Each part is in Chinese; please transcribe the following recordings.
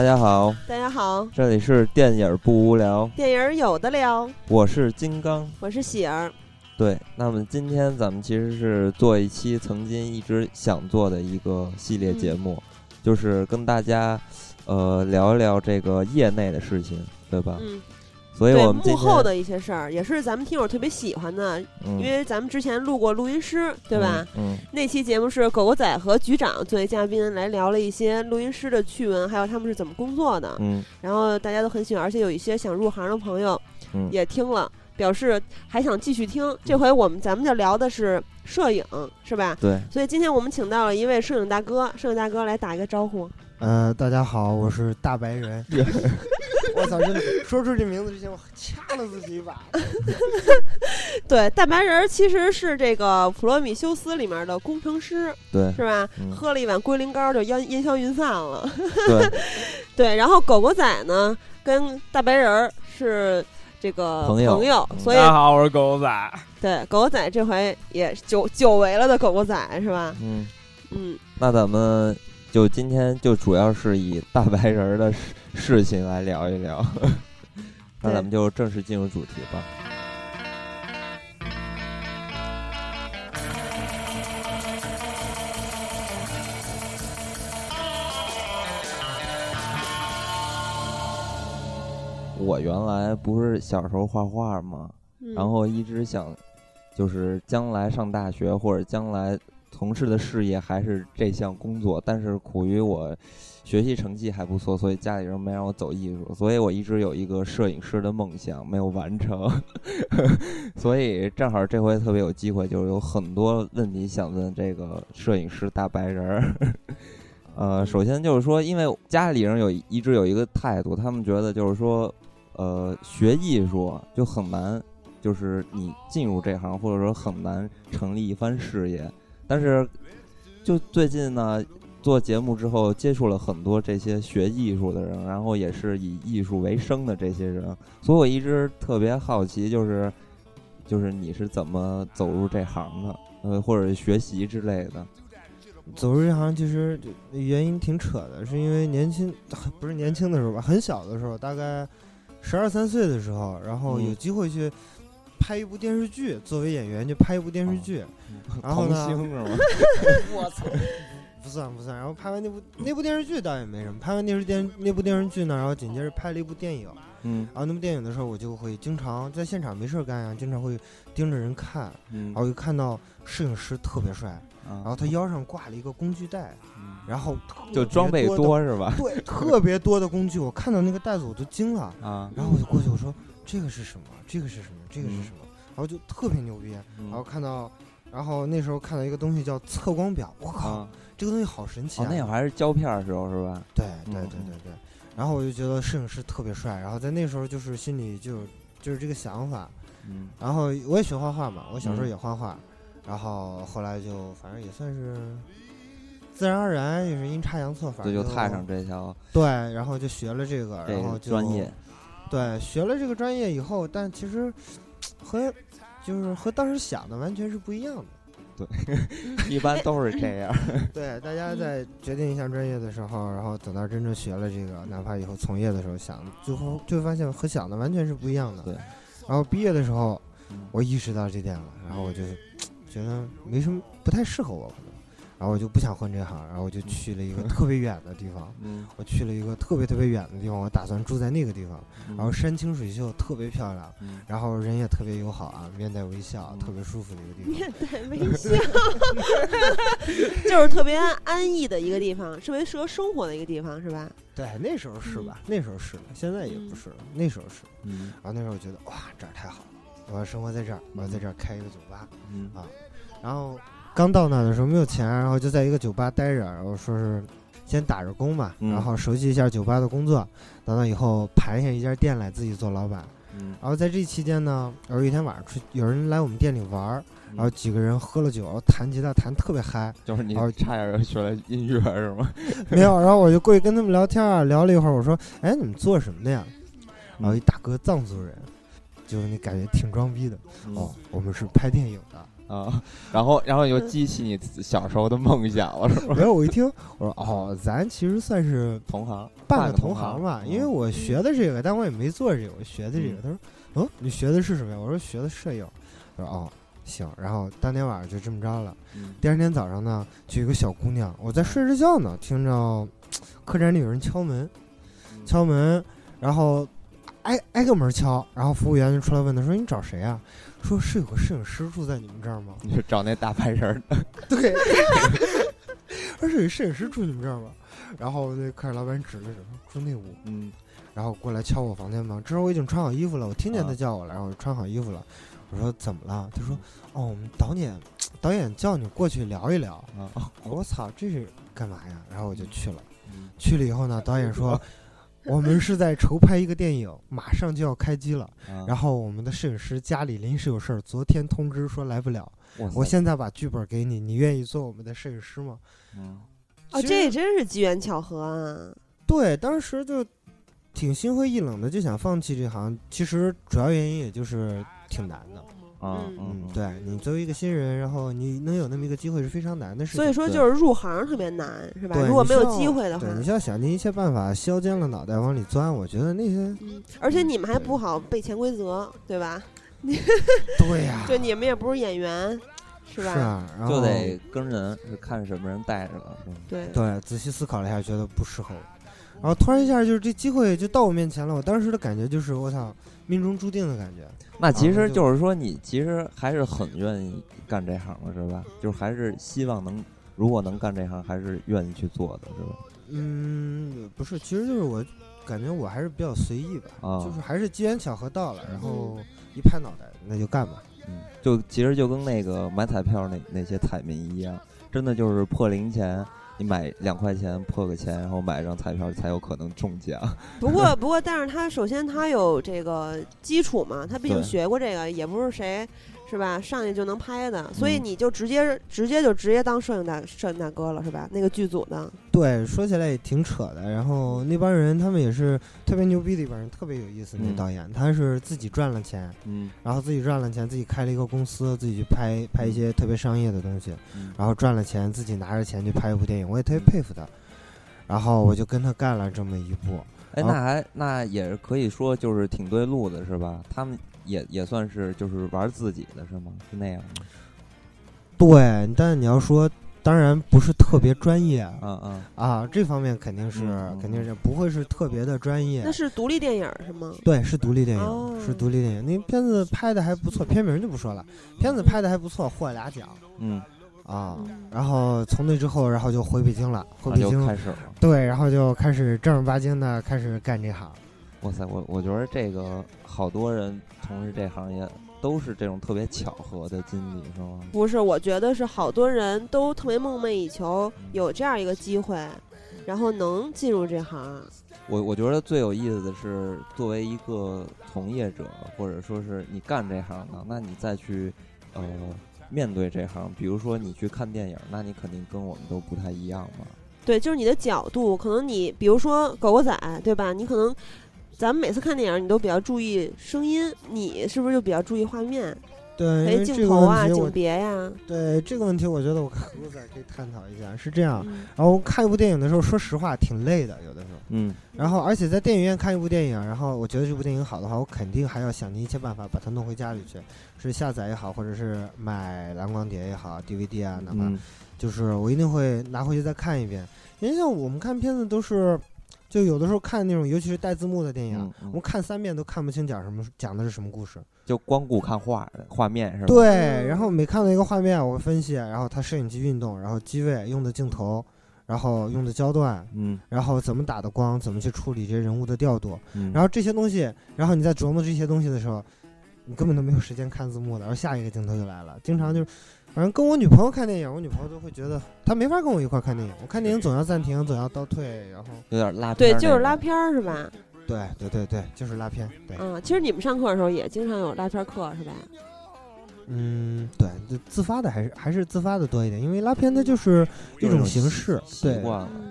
大家好，大家好，这里是电影不无聊，电影有的聊，我是金刚，我是喜儿。对，那么今天咱们其实是做一期曾经一直想做的一个系列节目，就是跟大家呃聊一聊这个业内的事情，对吧？嗯。所以我们幕后的一些事儿，也是咱们听友特别喜欢的，因为咱们之前录过录音师，对吧？嗯。那期节目是狗狗仔和局长作为嘉宾来聊了一些录音师的趣闻，还有他们是怎么工作的。嗯。然后大家都很喜欢，而且有一些想入行的朋友也听了，表示还想继续听。这回我们咱们就聊的是摄影，是吧？对。所以今天我们请到了一位摄影大哥，摄影大哥来打一个招呼。呃，大家好，我是大白人。我操！真的说出这名字之前，我掐了自己一把。对，大白人其实是这个《普罗米修斯》里面的工程师，对，是吧？喝了一碗龟苓膏就烟烟消云散了。对，对。然后狗狗仔呢，跟大白人是这个朋友，朋友。所以大家好，我是狗狗仔。对，狗狗仔这回也久久违了的狗狗仔是吧？嗯嗯。那咱们。就今天就主要是以大白人的事事情来聊一聊，那咱们就正式进入主题吧。我原来不是小时候画画吗？然后一直想，就是将来上大学或者将来。从事的事业还是这项工作，但是苦于我学习成绩还不错，所以家里人没让我走艺术，所以我一直有一个摄影师的梦想没有完成，所以正好这回特别有机会，就是有很多问题想问这个摄影师大白人儿。呃，首先就是说，因为家里人有一直有一个态度，他们觉得就是说，呃，学艺术就很难，就是你进入这行或者说很难成立一番事业。但是，就最近呢，做节目之后接触了很多这些学艺术的人，然后也是以艺术为生的这些人，所以我一直特别好奇，就是，就是你是怎么走入这行的，呃，或者学习之类的。走入这行其实原因挺扯的，是因为年轻，不是年轻的时候吧，很小的时候，大概十二三岁的时候，然后有机会去。拍一部电视剧，作为演员就拍一部电视剧，然后呢？我操，不算不算。然后拍完那部那部电视剧倒也没什么，拍完电视电那部电视剧呢，然后紧接着拍了一部电影。嗯。然后那部电影的时候，我就会经常在现场没事干呀，经常会盯着人看。嗯。然后就看到摄影师特别帅，然后他腰上挂了一个工具袋，然后就装备多是吧？对，特别多的工具，我看到那个袋子我都惊了啊！然后我就过去我说。这个是什么？这个是什么？这个是什么？然后就特别牛逼。然后看到，然后那时候看到一个东西叫测光表，我靠，这个东西好神奇啊！那会儿还是胶片的时候是吧？对对对对对。然后我就觉得摄影师特别帅。然后在那时候就是心里就就是这个想法。嗯。然后我也学画画嘛，我小时候也画画。然后后来就反正也算是自然而然，也是阴差阳错，反正就踏上这条。对，然后就学了这个，然后就专业。对，学了这个专业以后，但其实和就是和当时想的完全是不一样的。对，一般都是这样。对，大家在决定一项专业的时候，然后等到真正学了这个，哪怕以后从业的时候想，最后就会发现和想的完全是不一样的。对。然后毕业的时候，我意识到这点了，然后我就觉得没什么不太适合我。然后我就不想混这行，然后我就去了一个特别远的地方。嗯，我去了一个特别特别远的地方，我打算住在那个地方。然后山清水秀，特别漂亮。嗯，然后人也特别友好啊，面带微笑，特别舒服的一个地方。面带微笑，就是特别安逸的一个地方，特别适合生活的一个地方，是吧？对，那时候是吧？那时候是的，现在也不是了。那时候是。嗯。然后那时候我觉得哇，这儿太好了，我要生活在这儿，我要在这儿开一个酒吧。嗯啊，然后。刚到那的时候没有钱，然后就在一个酒吧待着，然后说是先打着工嘛，然后熟悉一下酒吧的工作，等到以后盘下一家店来自己做老板。嗯，然后在这期间呢，有一天晚上出有人来我们店里玩，然后几个人喝了酒，弹吉他弹特别嗨，就是你差点学了音乐是吗？没有，然后我就过去跟他们聊天啊，聊了一会儿，我说：“哎，你们做什么的呀？”然后一大哥藏族人，就你感觉挺装逼的。哦，我们是拍电影的。啊，然后然后又激起你小时候的梦想了，是吧？没有，我一听我说哦，咱其实算是同行，半个同行吧，因为我学的这个，但我也没做这个，我学的这个。他说，哦，你学的是什么呀？我说学的摄影。他说哦，行。然后当天晚上就这么着了。第二天早上呢，就有个小姑娘，我在睡着觉呢，听着 客栈里有人敲门，敲门，然后挨挨个门敲，然后服务员就出来问他说：“你找谁啊？”说是有个摄影师住在你们这儿吗？你是找那大白人的？对，说是有摄影师住你们这儿吗？然后那客栈老板指了指，住那屋。嗯，然后过来敲我房间门。这时候我已经穿好衣服了，我听见他叫我了，然后我穿好衣服了。我说怎么了？他说：“哦，我们导演 导演叫你过去聊一聊。”啊，我操，这是干嘛呀？然后我就去了。去了以后呢，导演说。我们是在筹拍一个电影，马上就要开机了。然后我们的摄影师家里临时有事儿，昨天通知说来不了。我现在把剧本给你，你愿意做我们的摄影师吗？嗯，哦，这也真是机缘巧合啊。对，当时就挺心灰意冷的，就想放弃这行。其实主要原因也就是挺难的。嗯嗯，对你作为一个新人，然后你能有那么一个机会是非常难的事情。所以说，就是入行特别难，是吧？如果没有机会的话，你需要想尽一切办法，削尖了脑袋往里钻。我觉得那些，而且你们还不好背潜规则，对吧？对呀，就你们也不是演员，是吧？是啊，就得跟人，看什么人带着了。对对，仔细思考了一下，觉得不适合。然后突然一下，就是这机会就到我面前了。我当时的感觉就是，我操，命中注定的感觉。那其实就是说，你其实还是很愿意干这行的，是吧？就是还是希望能，如果能干这行，还是愿意去做的，是吧？嗯，不是，其实就是我感觉我还是比较随意吧，就是还是机缘巧合到了，然后一拍脑袋，那就干吧。嗯，就其实就跟那个买彩票那那些彩民一样，真的就是破零钱。你买两块钱破个钱，然后买一张彩票才有可能中奖。不过，不过，但是他首先他有这个基础嘛，他毕竟学过这个，也不是谁。是吧？上去就能拍的，所以你就直接直接就直接当摄影大摄影大哥了，是吧？那个剧组的。对，说起来也挺扯的。然后那帮人，他们也是特别牛逼的一帮人，特别有意思。那导演他是自己赚了钱，嗯，然后自己赚了钱，自己开了一个公司，自己去拍拍一些特别商业的东西，然后赚了钱，自己拿着钱去拍一部电影。我也特别佩服他。然后我就跟他干了这么一部。哎，那还那也是可以说就是挺对路的，是吧？他们。也也算是就是玩自己的是吗？是那样吗？对，但你要说，当然不是特别专业，嗯嗯啊，这方面肯定是肯定是不会是特别的专业。那是独立电影是吗？对，是独立电影，是独立电影。那片子拍的还不错，片名就不说了。片子拍的还不错，获俩奖。嗯啊，然后从那之后，然后就回北京了，回北京开始了。对，然后就开始正儿八经的开始干这行。哇塞，我我觉得这个好多人。从事这行业都是这种特别巧合的经历，是吗？不是，我觉得是好多人都特别梦寐以求有这样一个机会，然后能进入这行。我我觉得最有意思的是，作为一个从业者，或者说是你干这行的，那你再去呃面对这行，比如说你去看电影，那你肯定跟我们都不太一样嘛。对，就是你的角度，可能你比如说狗狗仔，对吧？你可能。咱们每次看电影，你都比较注意声音，你是不是就比较注意画面？对，镜头啊，景别呀。对这个问题，我觉得我和狗仔可以探讨一下。是这样，然后看一部电影的时候，说实话挺累的，有的时候。嗯。然后，而且在电影院看一部电影，然后我觉得这部电影好的话，我肯定还要想尽一切办法把它弄回家里去，是下载也好，或者是买蓝光碟也好，DVD 啊，哪怕就是我一定会拿回去再看一遍。因为像我们看片子都是。就有的时候看那种，尤其是带字幕的电影，我们看三遍都看不清讲什么，讲的是什么故事。就光顾看画画面是吧？对，然后每看到一个画面，我会分析，然后它摄影机运动，然后机位用的镜头，然后用的焦段，嗯，然后怎么打的光，怎么去处理这些人物的调度，然后这些东西，然后你在琢磨这些东西的时候，你根本都没有时间看字幕的，然后下一个镜头就来了，经常就是。反正跟我女朋友看电影，我女朋友都会觉得她没法跟我一块看电影。我看电影总要暂停，总要倒退，然后有点拉片。对，就是拉片儿是吧？对对对对，就是拉片。对。嗯，其实你们上课的时候也经常有拉片课是吧？嗯，对，就自发的还是还是自发的多一点，因为拉片它就是一种形式，对，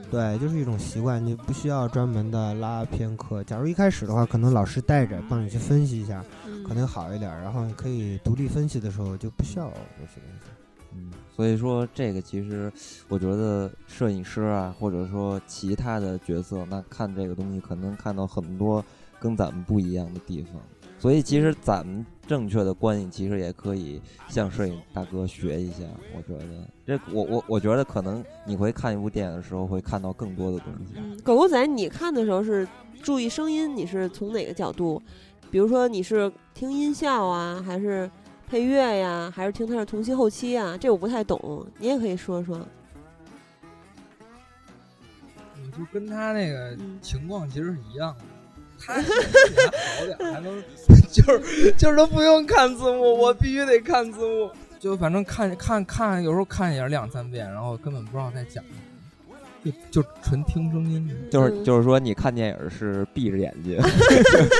对，就是一种习惯，你不需要专门的拉片课。假如一开始的话，可能老师带着帮你去分析一下，可能好一点，然后你可以独立分析的时候就不需要那些东西。嗯，所以说这个其实我觉得摄影师啊，或者说其他的角色，那看这个东西可能看到很多跟咱们不一样的地方。所以其实咱们正确的观影，其实也可以向摄影大哥学一下。我觉得这我我我觉得可能你会看一部电影的时候，会看到更多的东西。嗯，狗狗仔，你看的时候是注意声音，你是从哪个角度？比如说你是听音效啊，还是配乐呀，还是听他的同期后期啊？这我不太懂，你也可以说说。就跟他那个情况其实是一样的。他还好点，还能 就是就是都不用看字幕，我必须得看字幕。就反正看看看，有时候看也是两三遍，然后根本不知道在讲什么，就就纯听声音。就是就是说，你看电影是闭着眼睛，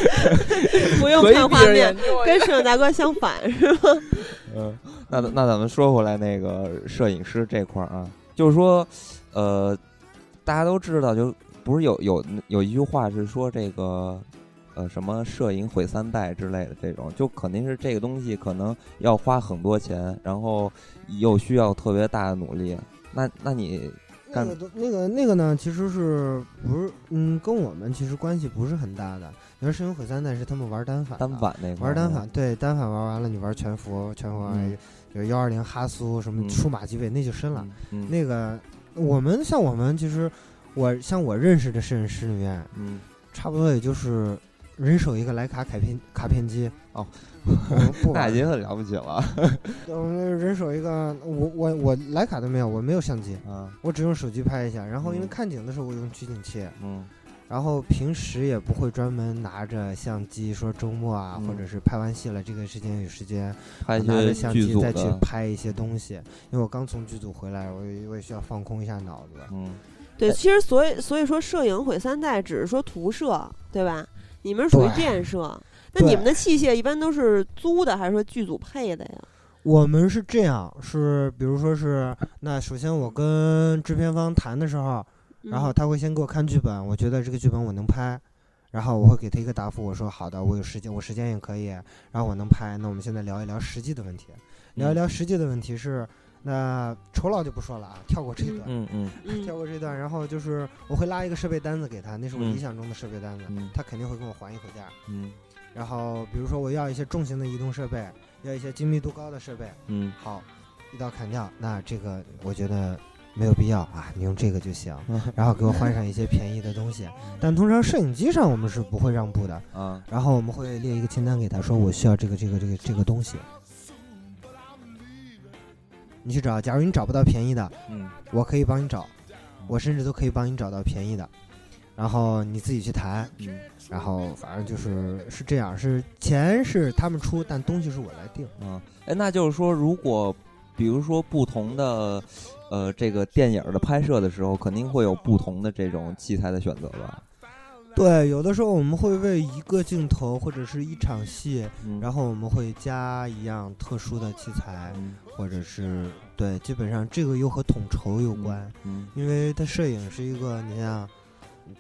不用看画面，跟摄影大哥相反是吗？嗯，那那咱们说回来，那个摄影师这块儿啊，就是说，呃，大家都知道就。不是有有有一句话是说这个，呃，什么摄影毁三代之类的这种，就肯定是这个东西可能要花很多钱，然后又需要特别大的努力。那那你那个那个那个呢？其实是不是嗯，跟我们其实关系不是很大的。你说摄影毁三代是他们玩单反，单反那玩单反，对单反玩完了，你玩全幅，全幅就幺二零哈苏什么数码机位，那就深了。那个我们像我们其实。我像我认识的摄影师里面，嗯，差不多也就是人手一个徕卡卡片卡片机哦，那已经很了不起了。嗯，人手一个，我我我徕卡都没有，我没有相机啊，我只用手机拍一下。然后因为看景的时候我用取景器，嗯，然后平时也不会专门拿着相机说周末啊，或者是拍完戏了这个时间有时间拿着相机再去拍一些东西。因为我刚从剧组回来，我我也需要放空一下脑子，嗯。对，其实所以所以说，摄影毁三代只是说图摄，对吧？你们属于建设，那你们的器械一般都是租的，还是说剧组配的呀？我们是这样，是比如说是，那首先我跟制片方谈的时候，然后他会先给我看剧本，我觉得这个剧本我能拍，然后我会给他一个答复，我说好的，我有时间，我时间也可以，然后我能拍，那我们现在聊一聊实际的问题，聊一聊实际的问题是。那酬劳就不说了啊，跳过这一段，嗯嗯，跳过这段，然后就是我会拉一个设备单子给他，那是我理想中的设备单子，他肯定会跟我还一口价，嗯，然后比如说我要一些重型的移动设备，要一些精密度高的设备，嗯，好，一刀砍掉，那这个我觉得没有必要啊，你用这个就行，然后给我换上一些便宜的东西，但通常摄影机上我们是不会让步的，啊，然后我们会列一个清单给他，说我需要这个这个这个这个东西。你去找，假如你找不到便宜的，嗯，我可以帮你找，我甚至都可以帮你找到便宜的，然后你自己去谈，嗯，然后反正就是是这样，是钱是他们出，但东西是我来定，嗯，哎，那就是说，如果比如说不同的，呃，这个电影的拍摄的时候，肯定会有不同的这种器材的选择吧？对，有的时候我们会为一个镜头或者是一场戏，然后我们会加一样特殊的器材。或者是对，基本上这个又和统筹有关，嗯，因为它摄影是一个，你像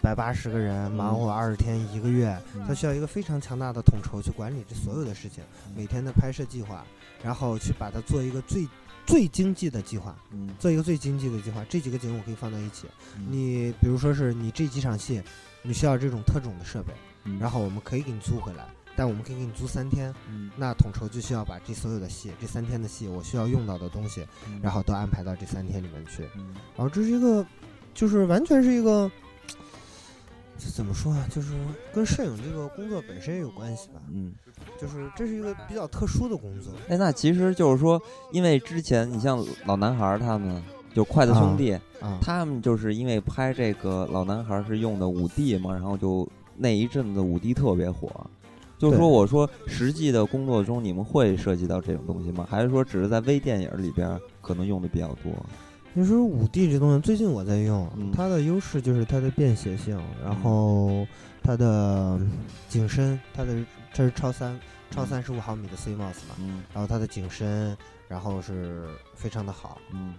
百八十个人忙活二十天一个月，他需要一个非常强大的统筹去管理这所有的事情，每天的拍摄计划，然后去把它做一个最最经济的计划，嗯，做一个最经济的计划。这几个景我可以放在一起，你比如说是你这几场戏，你需要这种特种的设备，然后我们可以给你租回来。但我们可以给你租三天，那统筹就需要把这所有的戏，这三天的戏我需要用到的东西，然后都安排到这三天里面去。然后这是一个，就是完全是一个，怎么说啊？就是跟摄影这个工作本身也有关系吧。嗯，就是这是一个比较特殊的工作。哎，那其实就是说，因为之前你像老男孩他们，就筷子兄弟，他们就是因为拍这个老男孩是用的五 D 嘛，然后就那一阵子五 D 特别火。就是说，我说实际的工作中，你们会涉及到这种东西吗？还是说只是在微电影里边可能用的比较多？你说五 D 这东西，最近我在用，它的优势就是它的便携性，然后它的景深，它的这是超三，超三十五毫米的 CMOS 嘛，嗯然后它的景深，然后是非常的好，嗯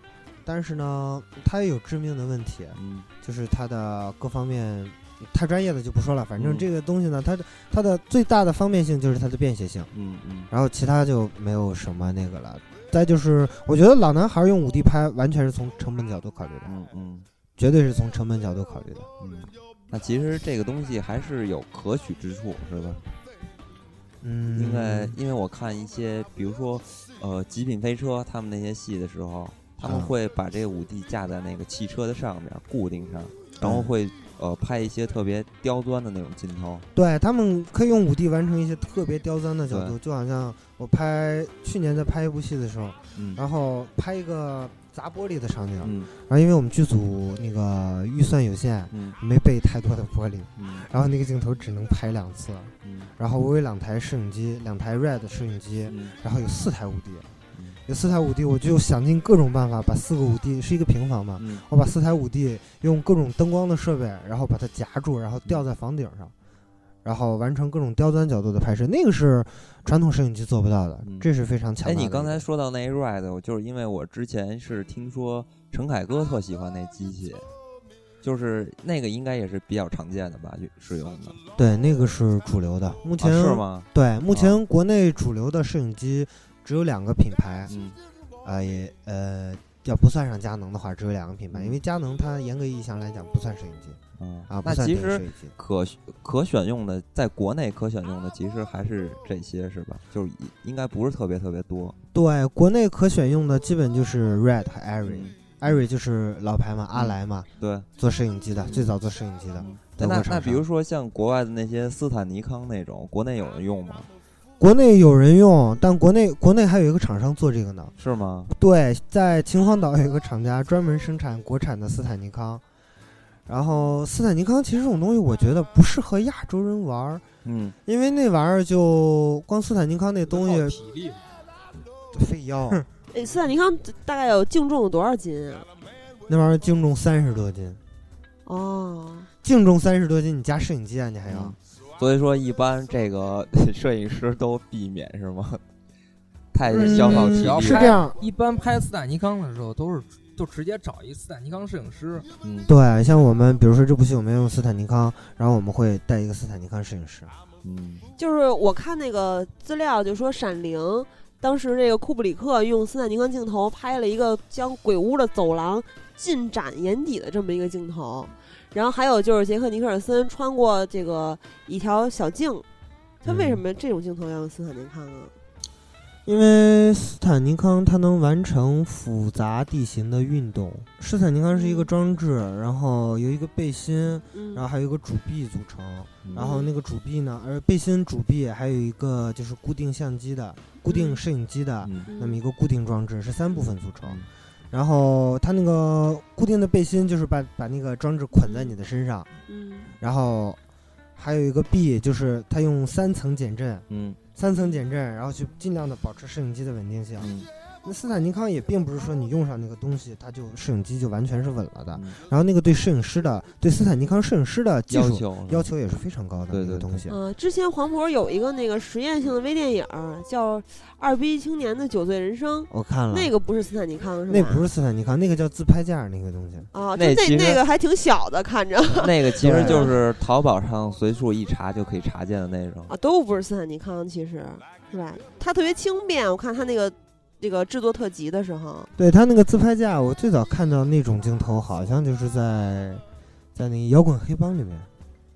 但是呢，它也有致命的问题，嗯就是它的各方面太专业的就不说了，反正嗯这个东西呢，它的它的最大的方便性就是它的便携性，嗯嗯然后其他就没有什么那个了。再就是，我觉得老男孩用五 D 拍完全是从成本角度考虑的，嗯嗯。绝对是从成本角度考虑的。嗯，那其实这个东西还是有可取之处，是吧？嗯，因为因为我看一些，比如说，呃，极品飞车他们那些戏的时候，他们啊。会把这个五 D 架在那个汽车的上面固定上，然后会呃拍一些特别刁钻的那种镜头。对他们可以用五 D 完成一些特别刁钻的角度，就好像我拍去年在拍一部戏的时候，嗯。然后拍一个砸玻璃的场景，嗯。然后因为我们剧组那个预算有限，嗯。没备太多的玻璃，嗯。然后那个镜头只能拍两次，嗯。然后我有两台摄影机，两台 RED 摄影机，嗯。然后有四台五 D，嗯。有四台五 D，我就想尽各种办法把四个五 D 是一个平房嘛，嗯。我把四台五 D 用各种灯光的设备，然后把它夹住，然后吊在房顶上，然后完成各种刁钻角度的拍摄，那个是传统摄影机做不到的，嗯这是非常强大哎，的。你刚才说到那 Red，我就是因为我之前是听说陈凯歌特喜欢那机器，就是那个应该也是比较常见的吧，使用的。对那个是主流的，目啊前、是吗？对目前国内主流的摄影机只有两个品牌，嗯啊、也呃要不算上佳能的话，只有两个品牌，嗯因为佳能它严格意义上来讲不算摄影机嗯啊，那其实。可可选用的，在国内可选用的其实还是这些，是吧？就是应该不是特别特别多。对，国内可选用的基本就是 Red 和 Airy 就是老牌嘛，阿莱嘛，对，做摄影机的，嗯最早做摄影机的。嗯那那比如说像国外的那些斯坦尼康那种，国内有人用吗？国内有人用，但国内国内还有一个厂商做这个呢。是吗？对，在秦皇岛有一个厂家专门生产国产的斯坦尼康。然后斯坦尼康其实这种东西，我觉得不适合亚洲人玩儿，嗯，因为那玩意儿就光斯坦尼康那东西体力，费腰，哎，斯坦尼康大概有净重有多少斤啊？那玩意儿净重三十多斤，哦，净重三十多斤，你加摄影机啊，你还要嗯。所以说，一般这个 摄影师都避免是吗？太嗯消耗体力了。是这样，一般拍斯坦尼康的时候都是就直接找一斯坦尼康摄影师，嗯。对，像我们比如说这部戏我们要用斯坦尼康，然后我们会带一个斯坦尼康摄影师。嗯。就是我看那个资料，就说《闪灵》当时这个库布里克用斯坦尼康镜头拍了一个将鬼屋的走廊尽展眼底的这么一个镜头，然后还有就是杰克尼克尔森穿过这个一条小径，他为什么这种镜头要用斯坦尼康啊？因为斯坦尼康它能完成复杂地形的运动。斯坦尼康是一个装置，然后有一个背心，嗯，然后还有一个主臂组成。嗯。然后那个主臂呢，而背心、主臂还有一个就是固定相机的、固定摄影机的嗯。那么一个固定装置，是三部分组成。嗯然后它那个固定的背心就是把把那个装置捆在你的身上，嗯。然后还有一个臂，就是它用三层减震，嗯三层减震，然后去尽量的保持摄影机的稳定性。那斯坦尼康也并不是说你用上那个东西，它就摄影机就完全是稳了的。嗯然后那个对摄影师的，对斯坦尼康摄影师的技术要求要求也是非常高的对对那个东西。呃，之前黄渤有一个那个实验性的微电影叫《二逼青年的酒醉人生》，我看了，那个不是斯坦尼康是吧？那不是斯坦尼康，那个叫自拍架那个东西。啊，那那那个还挺小的，看着 那个其实就是淘宝上随处一查就可以查见的那种。啊，都不是斯坦尼康，其实是吧？它特别轻便，我看它那个这个制作特辑的时候，对他那个自拍架，我最早看到那种镜头，好像就是在在那个摇滚黑帮里面，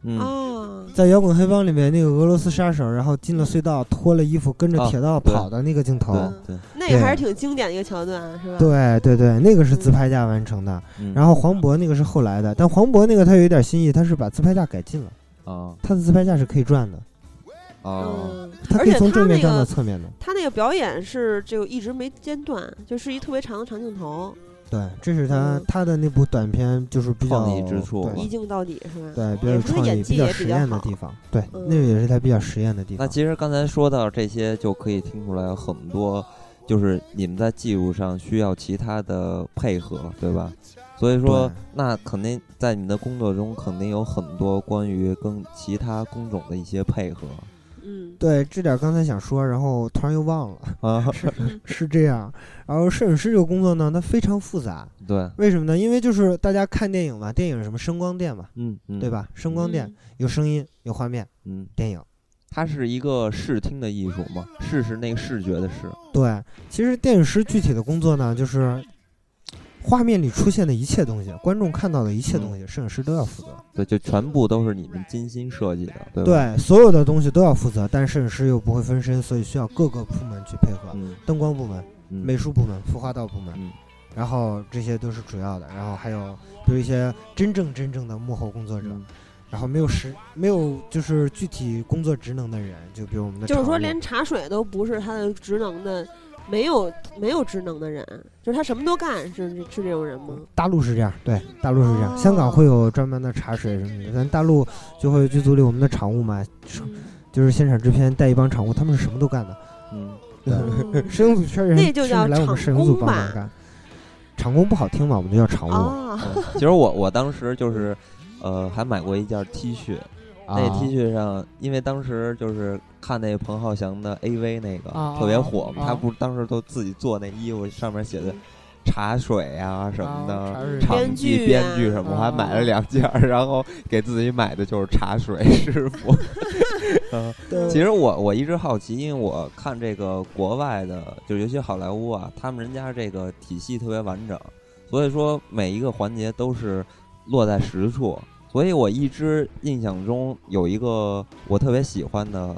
嗯啊，在摇滚黑帮里面那个俄罗斯杀手，然后进了隧道，脱了衣服跟着啊铁道跑的那个镜头。对对，那个还是挺经典的一个桥段，是吧？对对对，那个是自拍架完成的。嗯然后黄渤那个是后来的，但黄渤那个他有一点新意，他是把自拍架改进了，啊他的自拍架是可以转的，哦嗯，它可以而且他那从正面站到个侧面的。他那个表演是这个一直没间断，就是一特别长的长镜头，对，这是他嗯他的那部短片，就是比较创意之处对一镜到底是吧？对，比较也有创意、是他演比较实验的地方。对，嗯那个也是他比较实验的地方。那其实刚才说到这些，就可以听出来很多，就是你们在技术上需要其他的配合，对吧？所以说，那肯定在你们的工作中肯定有很多关于跟其他工种的一些配合。嗯，对，这点刚才想说，然后突然又忘了啊，是 是这样。然后摄影师这个工作呢，它非常复杂。对，为什么呢？因为就是大家看电影嘛，电影什么声光电嘛，嗯嗯，对吧？声光电嗯有声音有画面，嗯，电影。它是一个视听的艺术嘛，视是那个视觉的视。对，其实电影师具体的工作呢，就是画面里出现的一切东西，观众看到的一切东西，摄影师都要负责。对，就全部都是你们精心设计的，对吧？对，所有的东西都要负责，但摄影师又不会分身，所以需要各个部门去配合，嗯，灯光部门、嗯。美术部门、服化道部门，嗯。然后这些都是主要的，然后还有比如一些真正真正的幕后工作者，嗯。然后没有实没有就是具体工作职能的人，就比如我们的就是说连茶水都不是他的职能的，没有没有职能的人，就是他什么都干，是是这种人吗？大陆是这样，对，大陆是这样，哦香港会有专门的茶水什么的，咱大陆就会剧组里我们的场务嘛，嗯就是现场制片带一帮场务，他们是什么都干的。嗯，摄影组缺人，那就叫来我们摄影组场工吧帮忙干。场工不好听嘛，我们就叫场务。其实我我当时就是，呃，还买过一件 T 恤，那啊 T 恤上，因为当时就是看那彭浩翔的 AV 那个啊特别火嘛，啊他不是当时都自己做那衣服，上面写的茶水啊什么的，水场剧编啊剧什么，我还买了啊两件儿，然后给自己买的就是茶水师傅。嗯，对其实我我一直好奇，因为我看这个国外的，就尤其好莱坞啊，他们人家这个体系特别完整，所以说每一个环节都是落在实处。所以我一直印象中有一个我特别喜欢的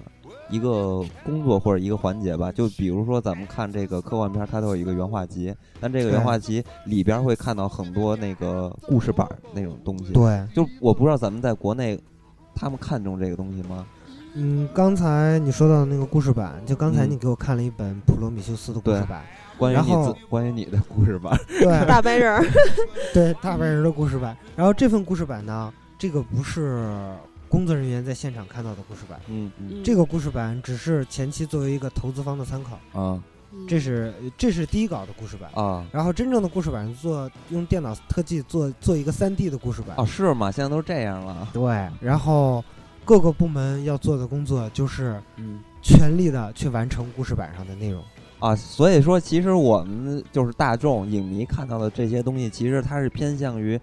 一个工作或者一个环节吧，就比如说咱们看这个科幻片儿，它都有一个原画集，但这个原画集里边儿会看到很多那个故事板儿那种东西。，对，就我不知道咱们在国内，他们看重这个东西吗？嗯，刚才你说到的那个故事版，就刚才嗯你给我看了一本普罗米修斯的故事版，关于你自关于你的故事版，对大白人儿，对，大白人的故事版。然后这份故事版呢，这个不是工作人员在现场看到的故事版，嗯嗯这个故事版只是前期作为一个投资方的参考，啊这是这是第一稿的故事版。啊然后真正的故事版做用电脑特技做做一个三 D 的故事版，哦，是吗？现在都这样了。对，然后各个部门要做的工作就是嗯全力的去完成故事版上的内容。啊，所以说，其实我们就是大众影迷看到的这些东西，其实它是偏向于，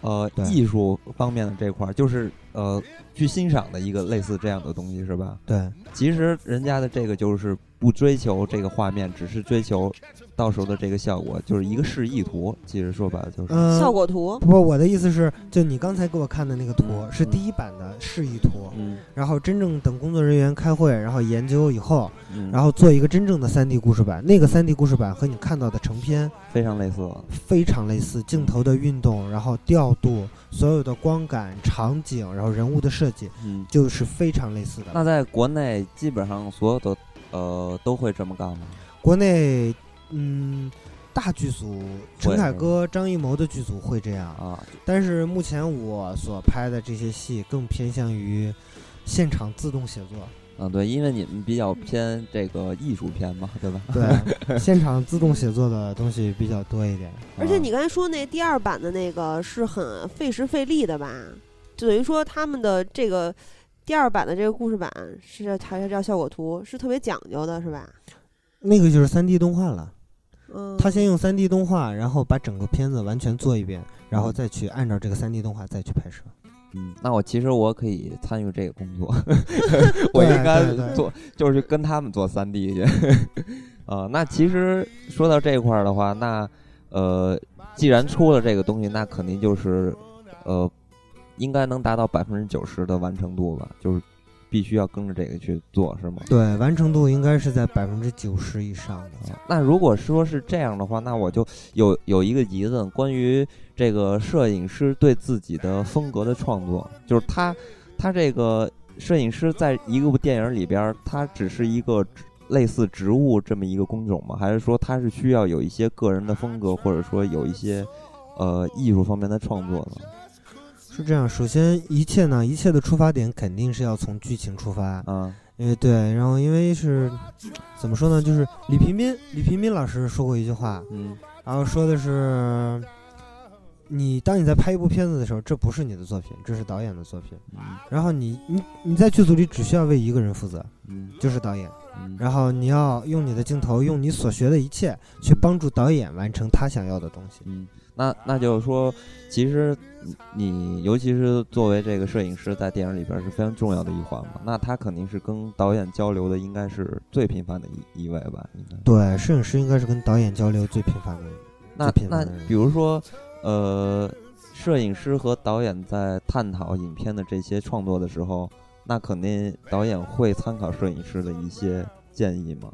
呃，艺术方面的这块儿，就是呃，去欣赏的一个类似这样的东西，是吧？对，其实人家的这个就是不追求这个画面，只是追求到时候的这个效果，就是一个示意图。其实说白了就是，嗯、效果图，不，我的意思是，就你刚才给我看的那个图是第一版的示意图，嗯然后真正等工作人员开会，然后研究以后，嗯，然后做一个真正的三 D 故事版。那个三 D 故事版和你看到的成片非常类似。非常类似，镜头的运动，然后调度，所有的光感、场景，然后人物的设计，嗯，就是非常类似的。那在国内基本上所有的呃都会这么干吗？国内，嗯，大剧组，陈凯歌、张艺谋的剧组会这样，啊，但是目前我所拍的这些戏更偏向于现场自动写作。嗯，对，因为你们比较偏这个艺术片嘛，对吧？对，现场自动写作的东西比较多一点。而且你刚才说那第二版的那个是很费时费力的吧？就等于说他们的这个第二版的这个故事版是还是叫效果图，是特别讲究的，是吧？那个就是三 D 动画了，嗯，他先用三 D 动画，然后把整个片子完全做一遍，然后再去按照这个三 D 动画再去拍摄。嗯，那我其实我可以参与这个工作，我应该做，就是跟他们做三 D 去。啊，那其实说到这块儿的话，那呃，既然出了这个东西，那肯定就是呃，应该能达到百分之九十的完成度吧，就是必须要跟着这个去做，是吗？对，完成度应该是在百分之九十以上的。啊那如果说是这样的话，那我就有有一个疑问，关于这个摄影师对自己的风格的创作，就是他他这个摄影师在一个部电影里边儿，他只是一个类似植物这么一个工种吗？还是说他是需要有一些个人的风格，或者说有一些呃艺术方面的创作呢？是这样，首先一切呢，一切的出发点肯定是要从剧情出发，嗯，因为对，然后因为是怎么说呢，就是李平斌，李平斌老师说过一句话，嗯然后说的是，你当你在拍一部片子的时候，这不是你的作品，这是导演的作品。嗯然后你你你在剧组里只需要为一个人负责，嗯就是导演。嗯，然后你要用你的镜头，用你所学的一切去帮助导演完成他想要的东西。嗯，那那就是说，其实你你尤其是作为这个摄影师，在电影里边是非常重要的一环嘛。那他肯定是跟导演交流的，应该是最频繁的一一位吧？应该。对，摄影师应该是跟导演交流最频繁的。那的人比如说，呃，摄影师和导演在探讨影片的这些创作的时候，那肯定导演会参考摄影师的一些建议吗。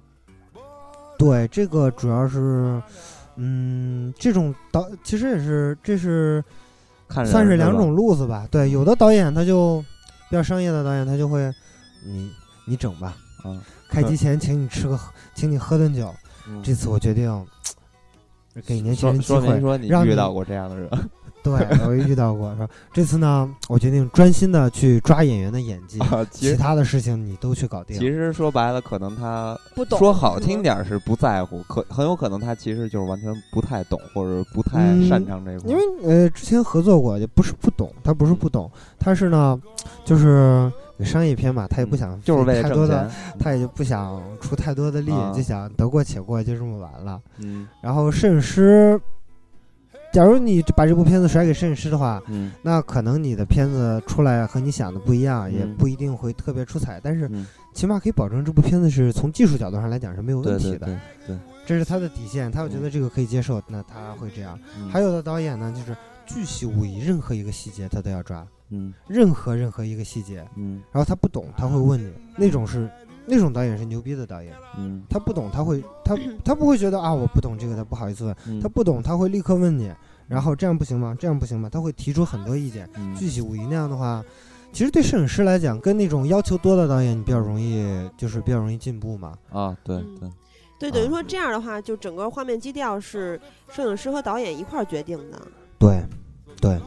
对，这个主要是，嗯，这种导其实也是这是看算是两种路子吧。对，有的导演他就比较商业的导演，他就会你你整吧，啊，开机前请你吃个请你喝顿酒。嗯这次我决定给年轻人机会，让你遇到过这样的人，对我也遇到过。说这次呢，我决定专心的去抓演员的演技，啊，其其他的事情你都去搞定。其实说白了，可能他不懂说好听点儿是不在乎，可很有可能他其实就是完全不太懂或者不太嗯擅长这块因。为呃，之前合作过，也不是不懂，他不是不懂，他是呢，就是商业片嘛，他也不想嗯就是为多的，钱，他也就不想出太多的力，啊就想得过且过，就这么完了。嗯然后摄影师，假如你把这部片子甩给摄影师的话，嗯。那可能你的片子出来和你想的不一样，也嗯。不一定会特别出彩，但是嗯，起码可以保证这部片子是从技术角度上来讲是没有问题的，对对对对，这是他的底线，他要觉得这个可以接受，那他会这样。嗯。还有的导演呢，就是巨细无遗，任何一个细节他都要抓，嗯。任何任何一个细节，嗯。然后他不懂他会问你，那种是那种导演是牛逼的导演，嗯他不懂他会他 他不会觉得啊我不懂这个，他不好意思问，嗯，他不懂他会立刻问你，然后这样不行吗？这样不行吗？他会提出很多意见，嗯巨细无遗那样的话。其实对摄影师来讲，跟那种要求多的导演，你比较容易，就是比较容易进步嘛。啊，对嗯对，对，等于啊说这样的话，就整个画面基调是摄影师和导演一块儿决定的。对，对，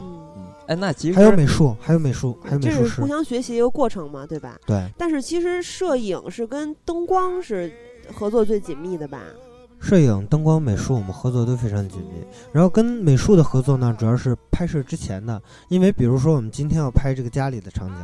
哎，那其实还有美术，还有美术，还有美术师这是互，相学习一个过程嘛，对吧？对，但是其实摄影是跟灯光是合作最紧密的吧？摄影、灯光、美术，我们合作都非常紧密。然后跟美术的合作呢，主要是拍摄之前的，因为比如说我们今天要拍这个家里的场景，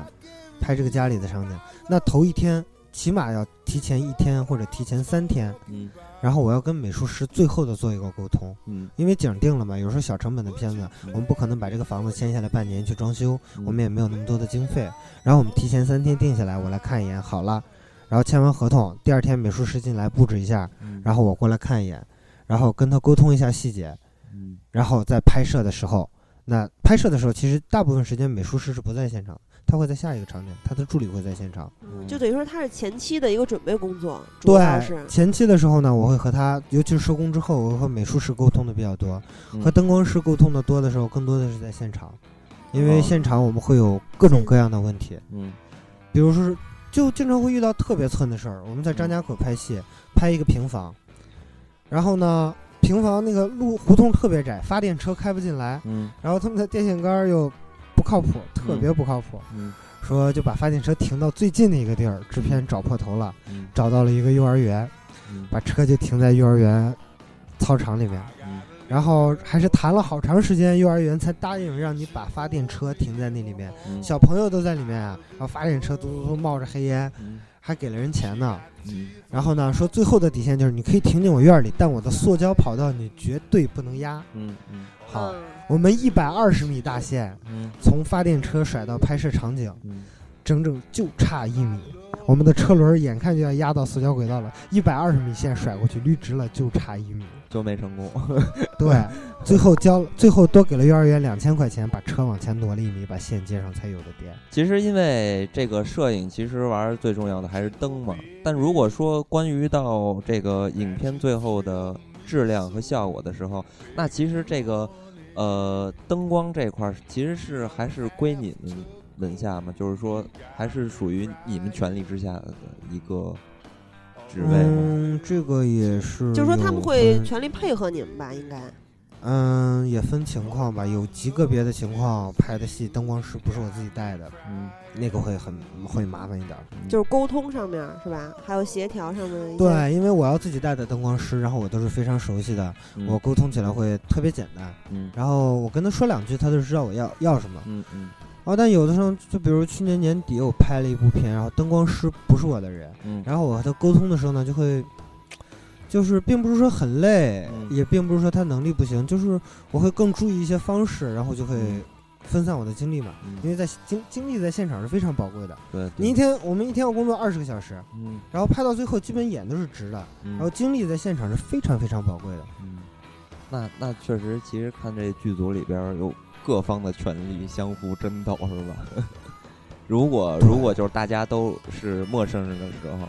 拍这个家里的场景，那头一天起码要提前一天或者提前三天，嗯然后我要跟美术师最后的做一个沟通，嗯，因为景定了嘛，有时候小成本的片子，嗯。我们不可能把这个房子签下来半年去装修，嗯。我们也没有那么多的经费。然后我们提前三天定下来，我来看一眼，好了，然后签完合同，第二天美术师进来布置一下，嗯。然后我过来看一眼，然后跟他沟通一下细节，嗯。然后在拍摄的时候，那拍摄的时候其实大部分时间美术师是不在现场，他会在下一个场景，他的助理会在现场。嗯就等于说他是前期的一个准备工作，主要对，前期的时候呢，我会和他，尤其是收工之后，我会和美术师沟通的比较多，嗯和灯光师沟通的多的时候，更多的是在现场，因为哦现场我们会有各种各样的问题，嗯比如说是就经常会遇到特别寸的事儿。我们在张家口拍戏，拍一个平房，然后呢，平房那个路胡同特别窄，发电车开不进来，嗯然后他们的电线杆儿又不靠谱，特别不靠谱，嗯说就把发电车停到最近的一个地儿，制片找破头了，嗯找到了一个幼儿园，嗯把车就停在幼儿园操场里面。嗯然后还是谈了好长时间，幼儿园才答应让你把发电车停在那里面，嗯小朋友都在里面啊，然后发电车嘟嘟嘟冒着黑烟，嗯还给了人钱呢。嗯然后呢，说最后的底线就是你可以停进我院里，但我的塑胶跑道你绝对不能压。嗯嗯好，嗯我们一百二十米大线嗯从发电车甩到拍摄场景，嗯整整就差一米。我们的车轮眼看就要压到塑胶轨道了，一百二十米线甩过去捋直了，就差一米。就没成功。对，最后交，最后多给了幼儿园两千块钱，把车往前挪了一米，把线接上才有的电。其实因为这个摄影，其实玩儿最重要的还是灯嘛。但如果说关于到这个影片最后的质量和效果的时候，那其实这个呃灯光这块儿其实是还是归你们门下嘛，就是说还是属于你们权力之下的一个职位嘛。嗯，这个也是，就是说他们会全力配合你们吧？应该，嗯，也分情况吧，有极个别的情况拍的戏，灯光师不是我自己带的，嗯，那个会很会麻烦一点。就是沟通上面是吧？还有协调上面。对，因为我要自己带的灯光师，然后我都是非常熟悉的，我沟通起来会特别简单。嗯，然后我跟他说两句，他就知道我要要什么。嗯嗯。哦，但有的时候，就比如去年年底我拍了一部片，然后灯光师不是我的人，嗯，然后我和他沟通的时候呢，就会。就是并不是说很累，也并不是说他能力不行，就是我会更注意一些方式，然后就会分散我的精力嘛。因为在精精力在现场是非常宝贵的。对，你一天我们一天要工作二十个小时，嗯，然后拍到最后基本眼都是直的，然后精力在现场是非常非常宝贵的。嗯，那那确实，其实看这剧组里边有各方的权力相互争斗，是吧？如果如果就是大家都是陌生人的时候。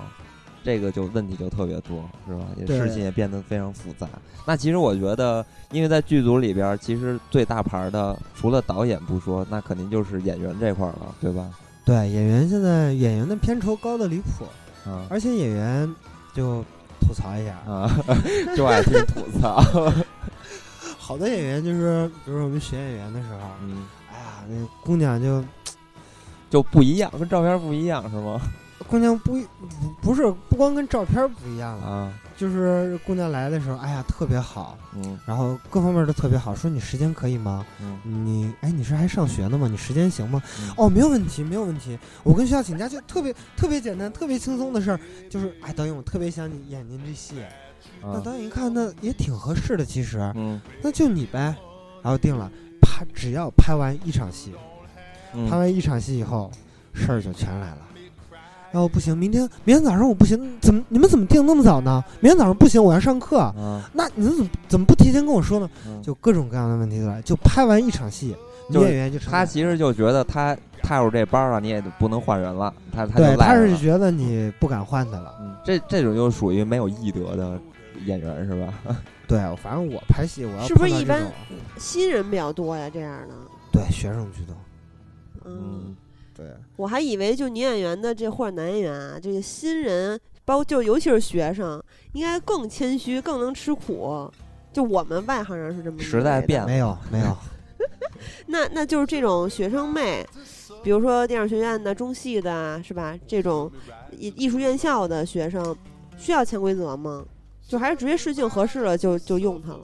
这个就问题就特别多，是吧？也事情也变得非常复杂。那其实我觉得，因为在剧组里边，其实最大牌的除了导演不说，那肯定就是演员这块了，对吧？对，演员现在演员的片酬高的离谱，啊，而且演员就吐槽一下啊，就爱听吐槽。好多演员就是，比如说我们选演员的时候，嗯，哎呀，那姑娘就就不一样，跟照片不一样，是吗？姑娘不不是不光跟照片不一样了啊，就是姑娘来的时候，哎呀特别好，嗯，然后各方面都特别好。说你时间可以吗？嗯，你哎你是还上学呢吗？你时间行吗？哦，没有问题，没有问题。我跟学校请假就特别特别简单，特别轻松的事儿。就是哎导演，我特别想你演您这戏。那导演一看，那也挺合适的，其实，嗯，那就你呗。然后定了，拍只要拍完一场戏，拍完一场戏以后，事儿就全来了。然后不行，明天明天早上我不行，怎么你们怎么定那么早呢？明天早上不行，我要上课。那你们怎么怎么不提前跟我说呢？就各种各样的问题来。就拍完一场戏，女演员就他其实就觉得他踏入这班了，你也不能换人了。他他对他是觉得你不敢换他了。这这种就属于没有艺德的演员是吧？对，反正我拍戏我要是不是一般新人比较多呀？这样的对学生居多。嗯。对，我还以为就女演员的这或者男演员啊，这个新人，包括就尤其是学生，应该更谦虚，更能吃苦。就我们外行人是这么时代变了，没有没有。那那就是这种学生妹，比如说电影学院的、中戏的，是吧？这种艺艺术院校的学生，需要潜规则吗？就还是直接试镜合适了就就用它了？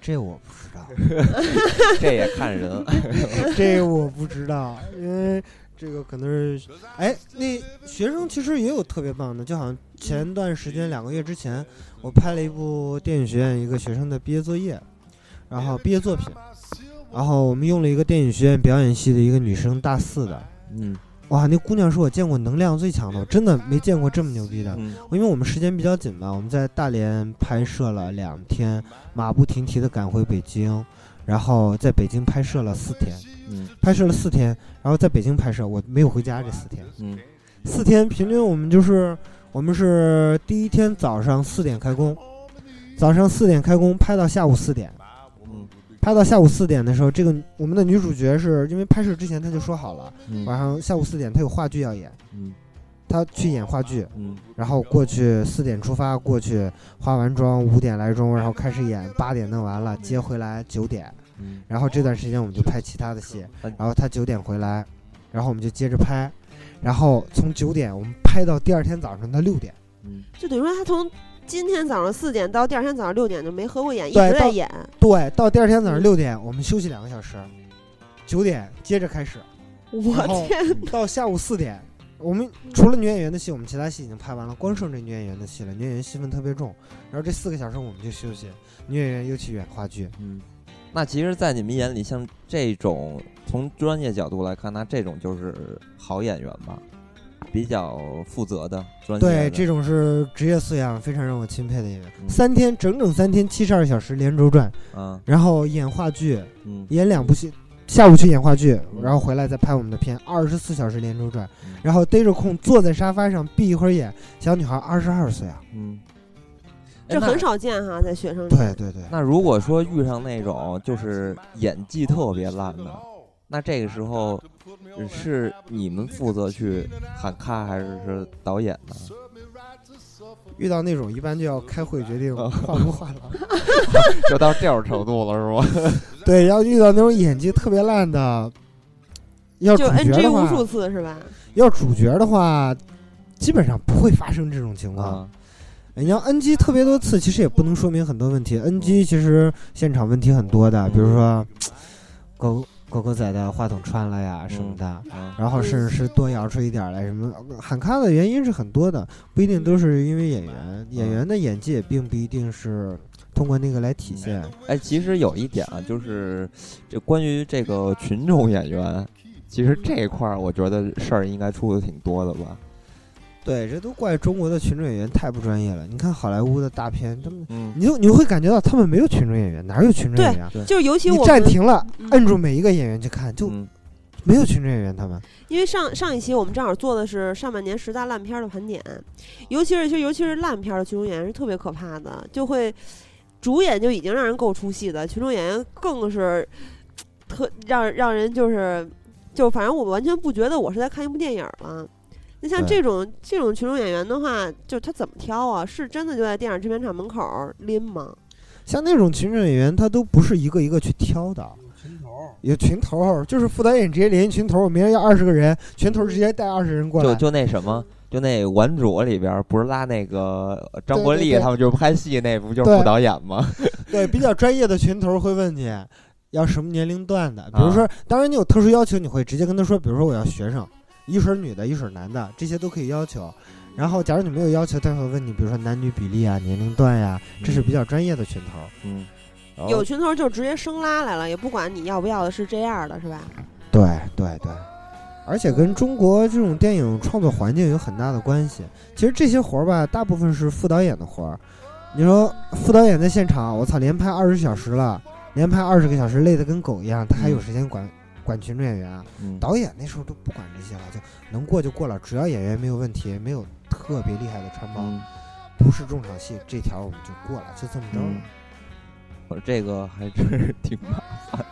这我不知道，这也看人。这我不知道，因为。这个可能是，哎，那学生其实也有特别棒的，就好像前段时间两个月之前，我拍了一部电影学院一个学生的毕业作业，然后毕业作品，然后我们用了一个电影学院表演系的一个女生大四的，嗯，哇，那姑娘是我见过能量最强的，我真的没见过这么牛逼的，因为我们时间比较紧嘛，我们在大连拍摄了两天，马不停蹄的赶回北京。然后在北京拍摄了四天，嗯，拍摄了四天，然后在北京拍摄，我没有回家这四天，嗯，四天平均我们就是我们是第一天早上四点开工，早上四点开工拍到下午四点，嗯，拍到下午四点的时候，这个我们的女主角是因为拍摄之前她就说好了，晚上下午四点她有话剧要演，嗯。他去演话剧，嗯，然后过去四点出发，过去化完妆五点来钟，然后开始演，八点弄完了接回来九点，嗯，然后这段时间我们就拍其他的戏，然后他九点回来，然后我们就接着拍，然后从九点我们拍到第二天早上的六点，嗯，就等于说他从今天早上四点到第二天早上六点就没合过眼，一直在演，对，到第二天早上六点我们休息两个小时，九点接着开始，我天，到下午四点。我们除了女演员的戏，我们其他戏已经拍完了，光剩这女演员的戏了。女演员戏份特别重，然后这四个小时我们就休息，女演员又去演话剧。嗯，那其实，在你们眼里，像这种从专业角度来看，那这种就是好演员吧，比较负责的专业。对，这种是职业素养非常让我钦佩的演员。三天整整三天，七十二小时连轴转，嗯，然后演话剧，嗯，演两部戏。下午去演话剧，然后回来再拍我们的片，二十四小时连轴转，然后逮着空坐在沙发上闭一会儿眼。小女孩二十二岁啊，嗯，这很少见哈，在学生里。对对对。那如果说遇上那种就是演技特别烂的，那这个时候是你们负责去喊卡还是是导演呢？遇到那种一般就要开会决定 换不换了，就到这种程度了是吗？对，要遇到那种演技特别烂的，要主角的话，无数次是吧？要主角的话，基本上不会发生这种情况。你要 NG 特别多次，其实也不能说明很多问题。NG 其实现场问题很多的，比如说狗狗狗仔的话筒穿了呀什么的，然后甚至是多摇出一点来什么喊卡的原因是很多的，不一定都是因为演员，演员的演技也并不一定是通过那个来体现。哎，其实有一点啊，就是这关于这个群众演员，其实这一块儿我觉得事儿应该出的挺多的吧。对，这都怪中国的群众演员太不专业了。你看好莱坞的大片，他们，你就你会感觉到他们没有群众演员，哪有群众演员？对，就尤其我暂停了，摁住每一个演员去看，就没有群众演员。他们因为上上一期我们正好做的是上半年十大烂片的盘点，尤其是就尤其是烂片的群众演员是特别可怕的，就会主演就已经让人够出戏的，群众演员更是特让让人就是就反正我完全不觉得我是在看一部电影了。那像这种这种群众演员的话，就他怎么挑啊？是真的就在电影制片厂门口拎吗？像那种群众演员，他都不是一个一个去挑的。群头有群头，就是副导演直接联系群头，我明天要二十个人，群头直接带二十人过来。就就那什么，就那《顽主》里边不是拉那个张国立他们就是拍戏那不就是副导演吗？对，比较专业的群头会问你要什么年龄段的，比如说，当然你有特殊要求，你会直接跟他说，比如说我要学生。一水女的，一水男的，这些都可以要求。然后，假如你没有要求，他会问你，比如说男女比例啊、年龄段呀，这是比较专业的群头。嗯，有群头就直接生拉来了，也不管你要不要的，是这样的，是吧？对对对，而且跟中国这种电影创作环境有很大的关系。其实这些活儿吧，大部分是副导演的活儿。你说副导演在现场，我操，连拍二十小时了，连拍二十个小时，累得跟狗一样，他还有时间管？管群众演员啊，导演那时候都不管这些了，就能过就过了，只要演员没有问题，没有特别厉害的穿帮，不是重场戏，这条我们就过了，就这么着了。我这个还真是 挺麻烦，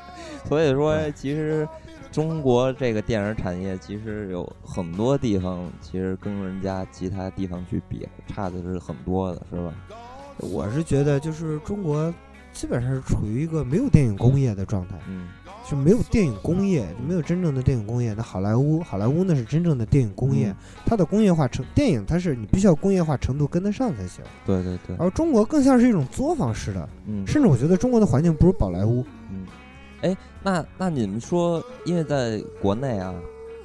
所以说其实中国这个电影产业其实有很多地方，其实跟人家其他地方去比，差的是很多的，是吧？我是觉得就是中国基本上是处于一个没有电影工业的状态。嗯。就没有电影工业，就没有真正的电影工业。那好莱坞，好莱坞那是真正的电影工业，它的工业化程电影，它是你必须要工业化程度跟得上才行。对对对。而中国更像是一种作坊式的，嗯，甚至我觉得中国的环境不如宝莱坞。嗯，哎，那那你们说，因为在国内啊，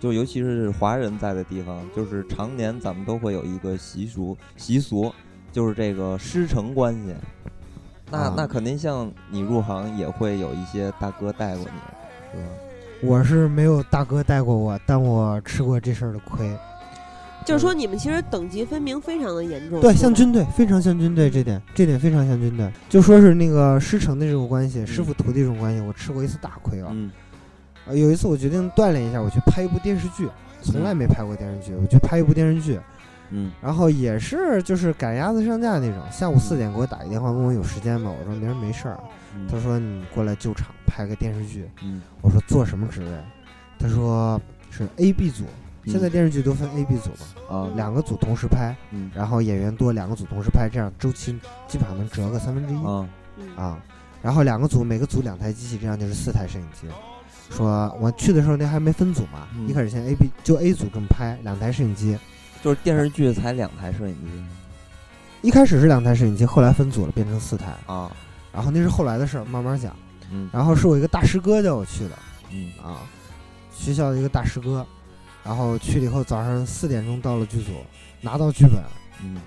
就尤其是华人在的地方，就是常年咱们都会有一个习俗习俗，就是这个师承关系。那那肯定像你入行也会有一些大哥带过你，是吧？我是没有大哥带过我，但我吃过这事儿的亏。就是说你们其实等级分明非常的严重。对，像军队，非常像军队，这点这点非常像军队。就说是那个师承的这种关系，师傅徒弟这种关系，我吃过一次大亏啊。嗯。有一次我决定锻炼一下，我去拍一部电视剧，从来没拍过电视剧，我去拍一部电视剧。嗯，然后也是就是赶鸭子上架那种，下午四点给我打一电话问我有时间吗？我说明儿没事儿。他说你过来救场拍个电视剧。嗯，我说做什么职位？他说是 A、B 组，现在电视剧都分 A、B 组嘛。啊，两个组同时拍，然后演员多，两个组同时拍，这样周期基本上能折个三分之一。啊，啊，然后两个组每个组两台机器，这样就是四台摄影机。说我去的时候那还没分组嘛，一开始先 A、B 就 A 组这么拍，两台摄影机。就是电视剧才两台摄影机，一开始是两台摄影机，后来分组了变成四台啊。然后那是后来的事儿，慢慢讲。嗯。然后是我一个大师哥叫我去的。嗯啊，学校的一个大师哥，然后去了以后，早上四点钟到了剧组，拿到剧本。嗯。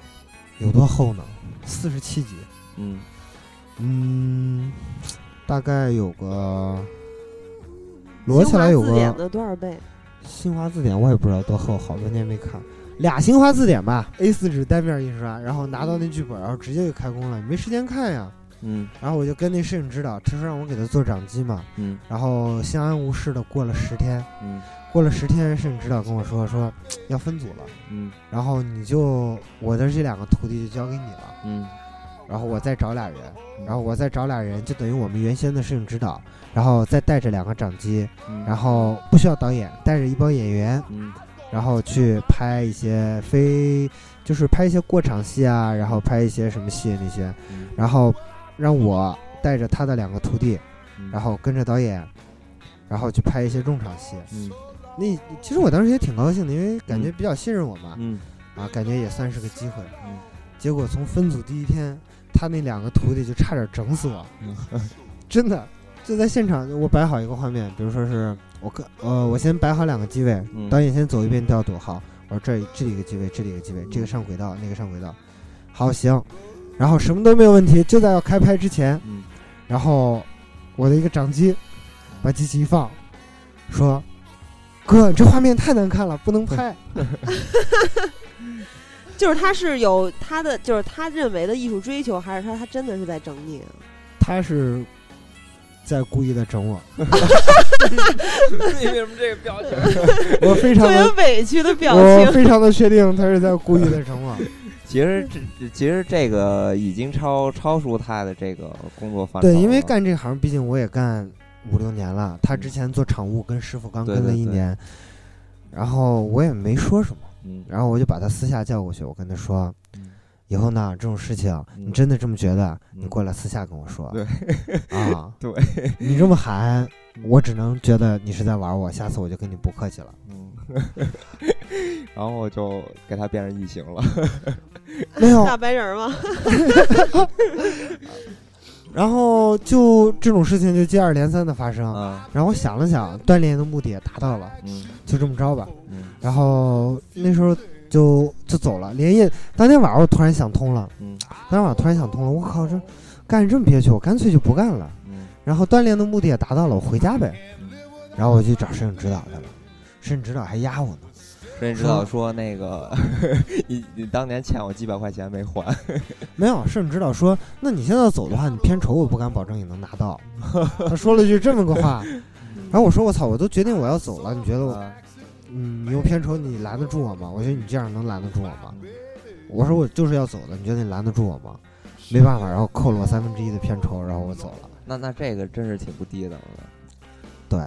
有多厚呢？四十七集。嗯。嗯，大概有个摞起来有个多少倍？新华字典我也不知道多厚，好多年没看。俩新华字典吧，A4 纸单面印刷，然后拿到那剧本，然后直接就开工了，没时间看呀。嗯。然后我就跟那摄影指导，他说让我给他做掌机嘛。嗯。然后相安无事的过了十天。嗯。过了十天，摄影指导跟我说说要分组了。嗯。然后你就我的这两个徒弟就交给你了。嗯。然后我再找俩人，然后我再找俩人，就等于我们原先的摄影指导。然后再带着两个掌机，然后不需要导演，带着一帮演员，然后去拍一些非，就是拍一些过场戏啊，然后拍一些什么戏那些，然后让我带着他的两个徒弟，然后跟着导演，然后去拍一些重场戏。嗯，那其实我当时也挺高兴的，因为感觉比较信任我嘛。嗯，啊，感觉也算是个机会。嗯，结果从分组第一天，他那两个徒弟就差点整死我，真的。就在现场，我摆好一个画面，比如说是我跟呃，我先摆好两个机位，导演先走一遍调度，好，我说这这里一个机位，这里一个机位，这个上轨道，那个上轨道，好行，然后什么都没有问题，就在要开拍之前，然后我的一个掌机把机器一放，说哥，这画面太难看了，不能拍。就是他是有他的，就是他认为的艺术追求，还是他他真的是在整你？他是。在故意的整我，你为什么这个表情？我非常特别委屈的表情，我非常的确定他是在故意的整我。其实这其实这个已经超超出他的这个工作范畴。对，因为干这行，毕竟我也干五六年了。他之前做场务跟师傅刚跟了一年，然后我也没说什么。嗯，然后我就把他私下叫过去，我跟他说。以后呢，这种事情你真的这么觉得，你过来私下跟我说。对，啊，对，你这么喊，我只能觉得你是在玩我。下次我就跟你不客气了。嗯，然后我就给他变成异形了。没有大白人吗？然后就这种事情就接二连三的发生。然后我想了想，锻炼的目的也达到了。嗯，就这么着吧。嗯，然后那时候。就就走了，连夜当天晚上我突然想通了，嗯，当天晚上突然想通了，我靠，这干这么憋屈，我干脆就不干了，嗯，然后锻炼的目的也达到了，我回家呗，然后我去找摄影指导去了，摄影指导还压我呢，摄影指导说那个 你你当年欠我几百块钱没还，没有，摄影指导说那你现在走的话，你片酬我不敢保证你能拿到，他说了句这么个话，然后我说我操，我都决定我要走了，你觉得我？嗯，你用片酬你拦得住我吗？我觉得你这样能拦得住我吗？我说我就是要走的，你觉得你拦得住我吗？没办法，然后扣了我三分之一的片酬，然后我走了。那那这个真是挺不低的。对，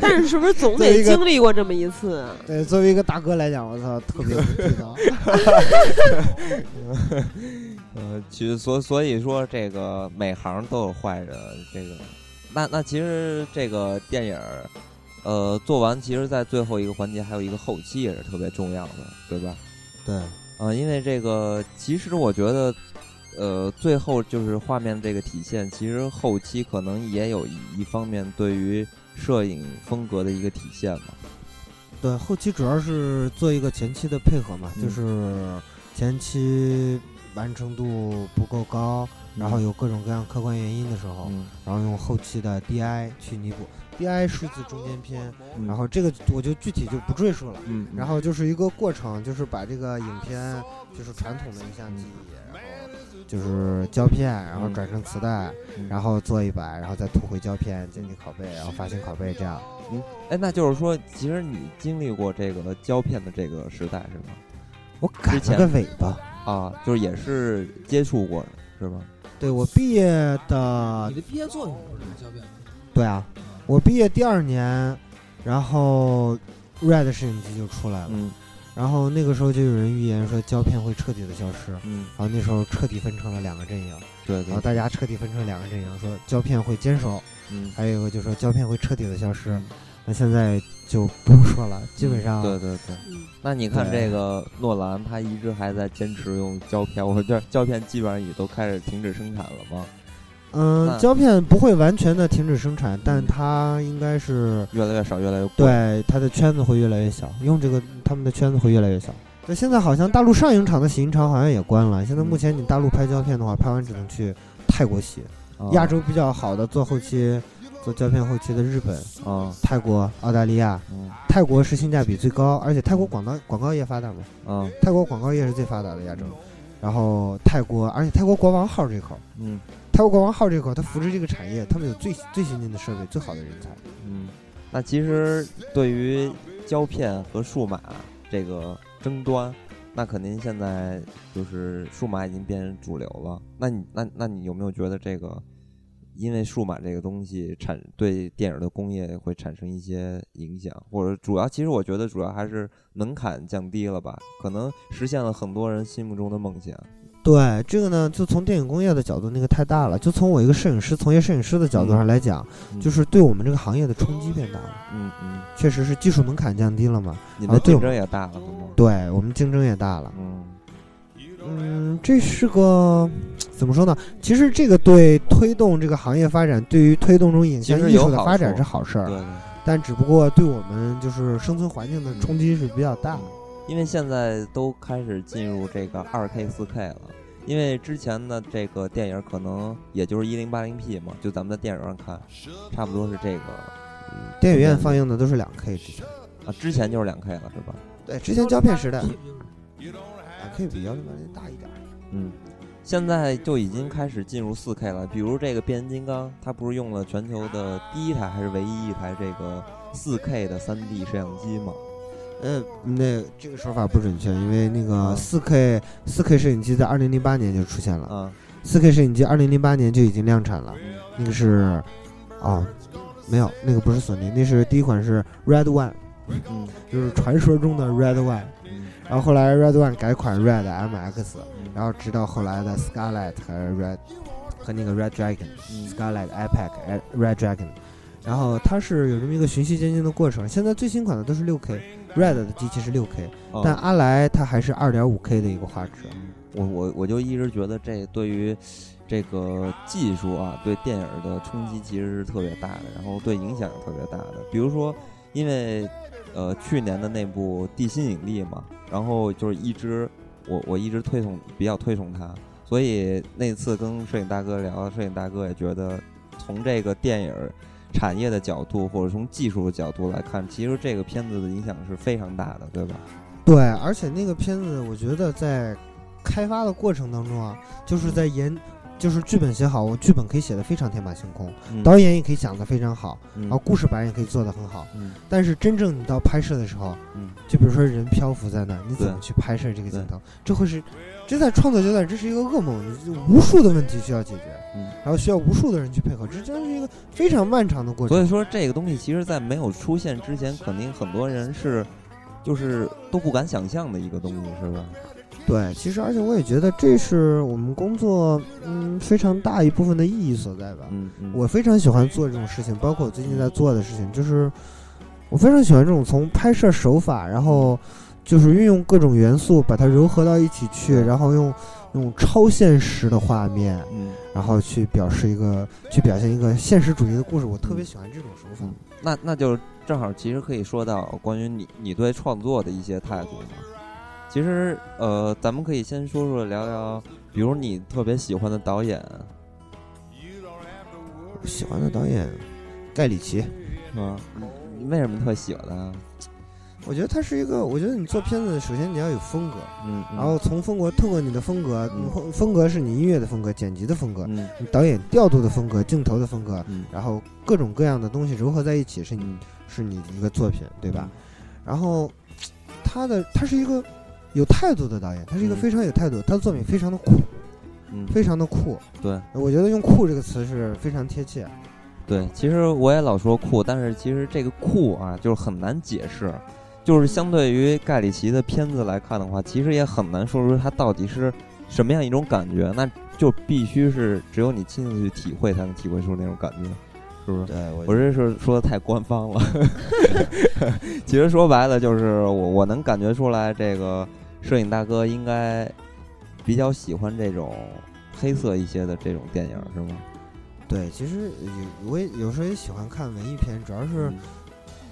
但是是不是总得经历过这么一次？对，作为一个大哥来讲，我操，特别不地道。呃，其实所所以说，这个每行都有坏人。这个，那那其实这个电影。呃，做完其实，在最后一个环节还有一个后期也是特别重要的，对吧？对，呃，因为这个，其实我觉得，呃，最后就是画面这个体现，其实后期可能也有一方面对于摄影风格的一个体现嘛。对，后期主要是做一个前期的配合嘛，就是前期完成度不够高，然后有各种各样客观原因的时候，然后用后期的 DI 去弥补。D.I. 数字中间片，然后这个我就具体就不赘述了。嗯，然后就是一个过程，就是把这个影片，就是传统的影像机，然后就是胶片，然后转成磁带，然后做一版，然后再吐回胶片，进行拷贝，然后发行拷贝，这样。嗯，哎，那就是说，其实你经历过这个胶片的这个时代是吗？我改了个尾巴啊，就是也是接触过，是吧？对我毕业的，你的毕业作品不是胶片吗？对啊。我毕业第二年，然后 Red 摄影机就出来了，嗯，然后那个时候就有人预言说胶片会彻底的消失，嗯，然后那时候彻底分成了两个阵营，对，然后大家彻底分成两个阵营，说胶片会坚守，嗯，还有一个就说胶片会彻底的消失，那现在就不用说了，基本上，对对对，那你看这个诺兰，他一直还在坚持用胶片，我觉得胶片基本上也都开始停止生产了吗？嗯，胶片不会完全的停止生产，但它应该是越来越少，越来越贵。对，它的圈子会越来越小，用这个他们的圈子会越来越小。那现在好像大陆上影厂的洗印厂好像也关了。现在目前你大陆拍胶片的话，拍完只能去泰国洗。亚洲比较好的做后期、做胶片后期的日本、啊泰国、澳大利亚。泰国是性价比最高，而且泰国广告广告业发达嘛。嗯，泰国广告业是最发达的亚洲。然后泰国，而且泰国国王号这口，嗯。泰国国王号这块，它扶持这个产业，他们有最最先进的设备，最好的人才。嗯，那其实对于胶片和数码这个争端，那肯定现在就是数码已经变成主流了。那你那那你有没有觉得这个因为数码这个东西产对电影的工业会产生一些影响，或者主要其实我觉得主要还是门槛降低了吧，可能实现了很多人心目中的梦想。对这个呢，就从电影工业的角度，那个太大了。就从我一个摄影师、从业摄影师的角度上来讲，就是对我们这个行业的冲击变大了。嗯嗯，确实是技术门槛降低了嘛，你的竞争也大了，对我们竞争也大了。嗯嗯，这是个怎么说呢？其实这个对推动这个行业发展，对于推动这种影像艺术的发展是好事儿。对，但只不过对我们就是生存环境的冲击是比较大。因为现在都开始进入这个二 K、四 K 了，因为之前的这个电影可能也就是一零八零 P 嘛，就咱们在电影上看，差不多是这个。电影院放映的都是两 K 之前啊，之前就是两 K 了，是吧？对，之前胶片时代，两 K 比幺零八零大一点。嗯，现在就已经开始进入四 K 了，比如这个变形金刚，它不是用了全球的第一台还是唯一一台这个四 K 的三 D 摄像机吗？呃，那这个说法不准确，因为那个四 K 四 K 摄影机在二零零八年就出现了。啊，四 K 摄影机二零零八年就已经量产了。那个是，啊，没有，那个不是索尼，那是第一款是 Red One，嗯，就是传说中的 Red One。然后后来 Red One 改款 Red MX，然后直到后来的 Scarlet 和 Red 和那个 Red Dragon，Scarlet iPad Red Dragon。然后它是有这么一个循序渐进的过程。现在最新款的都是六 K，Red 的机器是六 K，但阿莱它还是二点五 K 的一个画质。我我我就一直觉得这对于这个技术啊，对电影的冲击其实是特别大的，然后对影响特别大的。比如说，因为呃去年的那部《地心引力》嘛，然后就是一直我我一直推崇比较推崇它，所以那次跟摄影大哥聊，摄影大哥也觉得从这个电影。产业的角度或者从技术的角度来看，其实这个片子的影响是非常大的，对吧？对，而且那个片子，我觉得在开发的过程当中啊，就是在研，就是剧本写好，我剧本可以写的非常天马行空，导演也可以讲的非常好，然后故事版也可以做的很好。嗯。但是真正你到拍摄的时候，嗯，就比如说人漂浮在那儿，你怎么去拍摄这个镜头？这会是，这在创作阶段，这是一个噩梦，无数的问题需要解决。嗯，然后需要无数的人去配合，这将是一个非常漫长的过程。所以说，这个东西其实，在没有出现之前，肯定很多人是，就是都不敢想象的一个东西，是吧？对，其实而且我也觉得这是我们工作嗯非常大一部分的意义所在吧。嗯嗯。我非常喜欢做这种事情，包括我最近在做的事情，就是我非常喜欢这种从拍摄手法，然后就是运用各种元素把它糅合到一起去，然后用。用超现实的画面，嗯，然后去表示一个，去表现一个现实主义的故事，我特别喜欢这种手法。那那就正好，其实可以说到关于你你对创作的一些态度嘛。其实，呃，咱们可以先说说聊聊，比如你特别喜欢的导演。喜欢的导演，盖里奇，是吧？你为什么特喜欢他？我觉得他是一个，我觉得你做片子，首先你要有风格，嗯，然后从风格，透过你的风格，风格是你音乐的风格、剪辑的风格，嗯，导演调度的风格、镜头的风格，嗯，然后各种各样的东西融合在一起，是你是你的一个作品，对吧？然后他的他是一个有态度的导演，他是一个非常有态度，他的作品非常的酷，嗯，非常的酷，对，我觉得用酷这个词是非常贴切。对，其实我也老说酷，但是其实这个酷啊，就是很难解释。就是相对于盖里奇的片子来看的话，其实也很难说出他到底是什么样一种感觉。那就必须是只有你亲自去体会，才能体会出那种感觉，是不是？对，我这是说的太官方了。其实说白了，就是我我能感觉出来，这个摄影大哥应该比较喜欢这种黑色一些的这种电影，是吗？对，其实有我也有时候也喜欢看文艺片，主要是。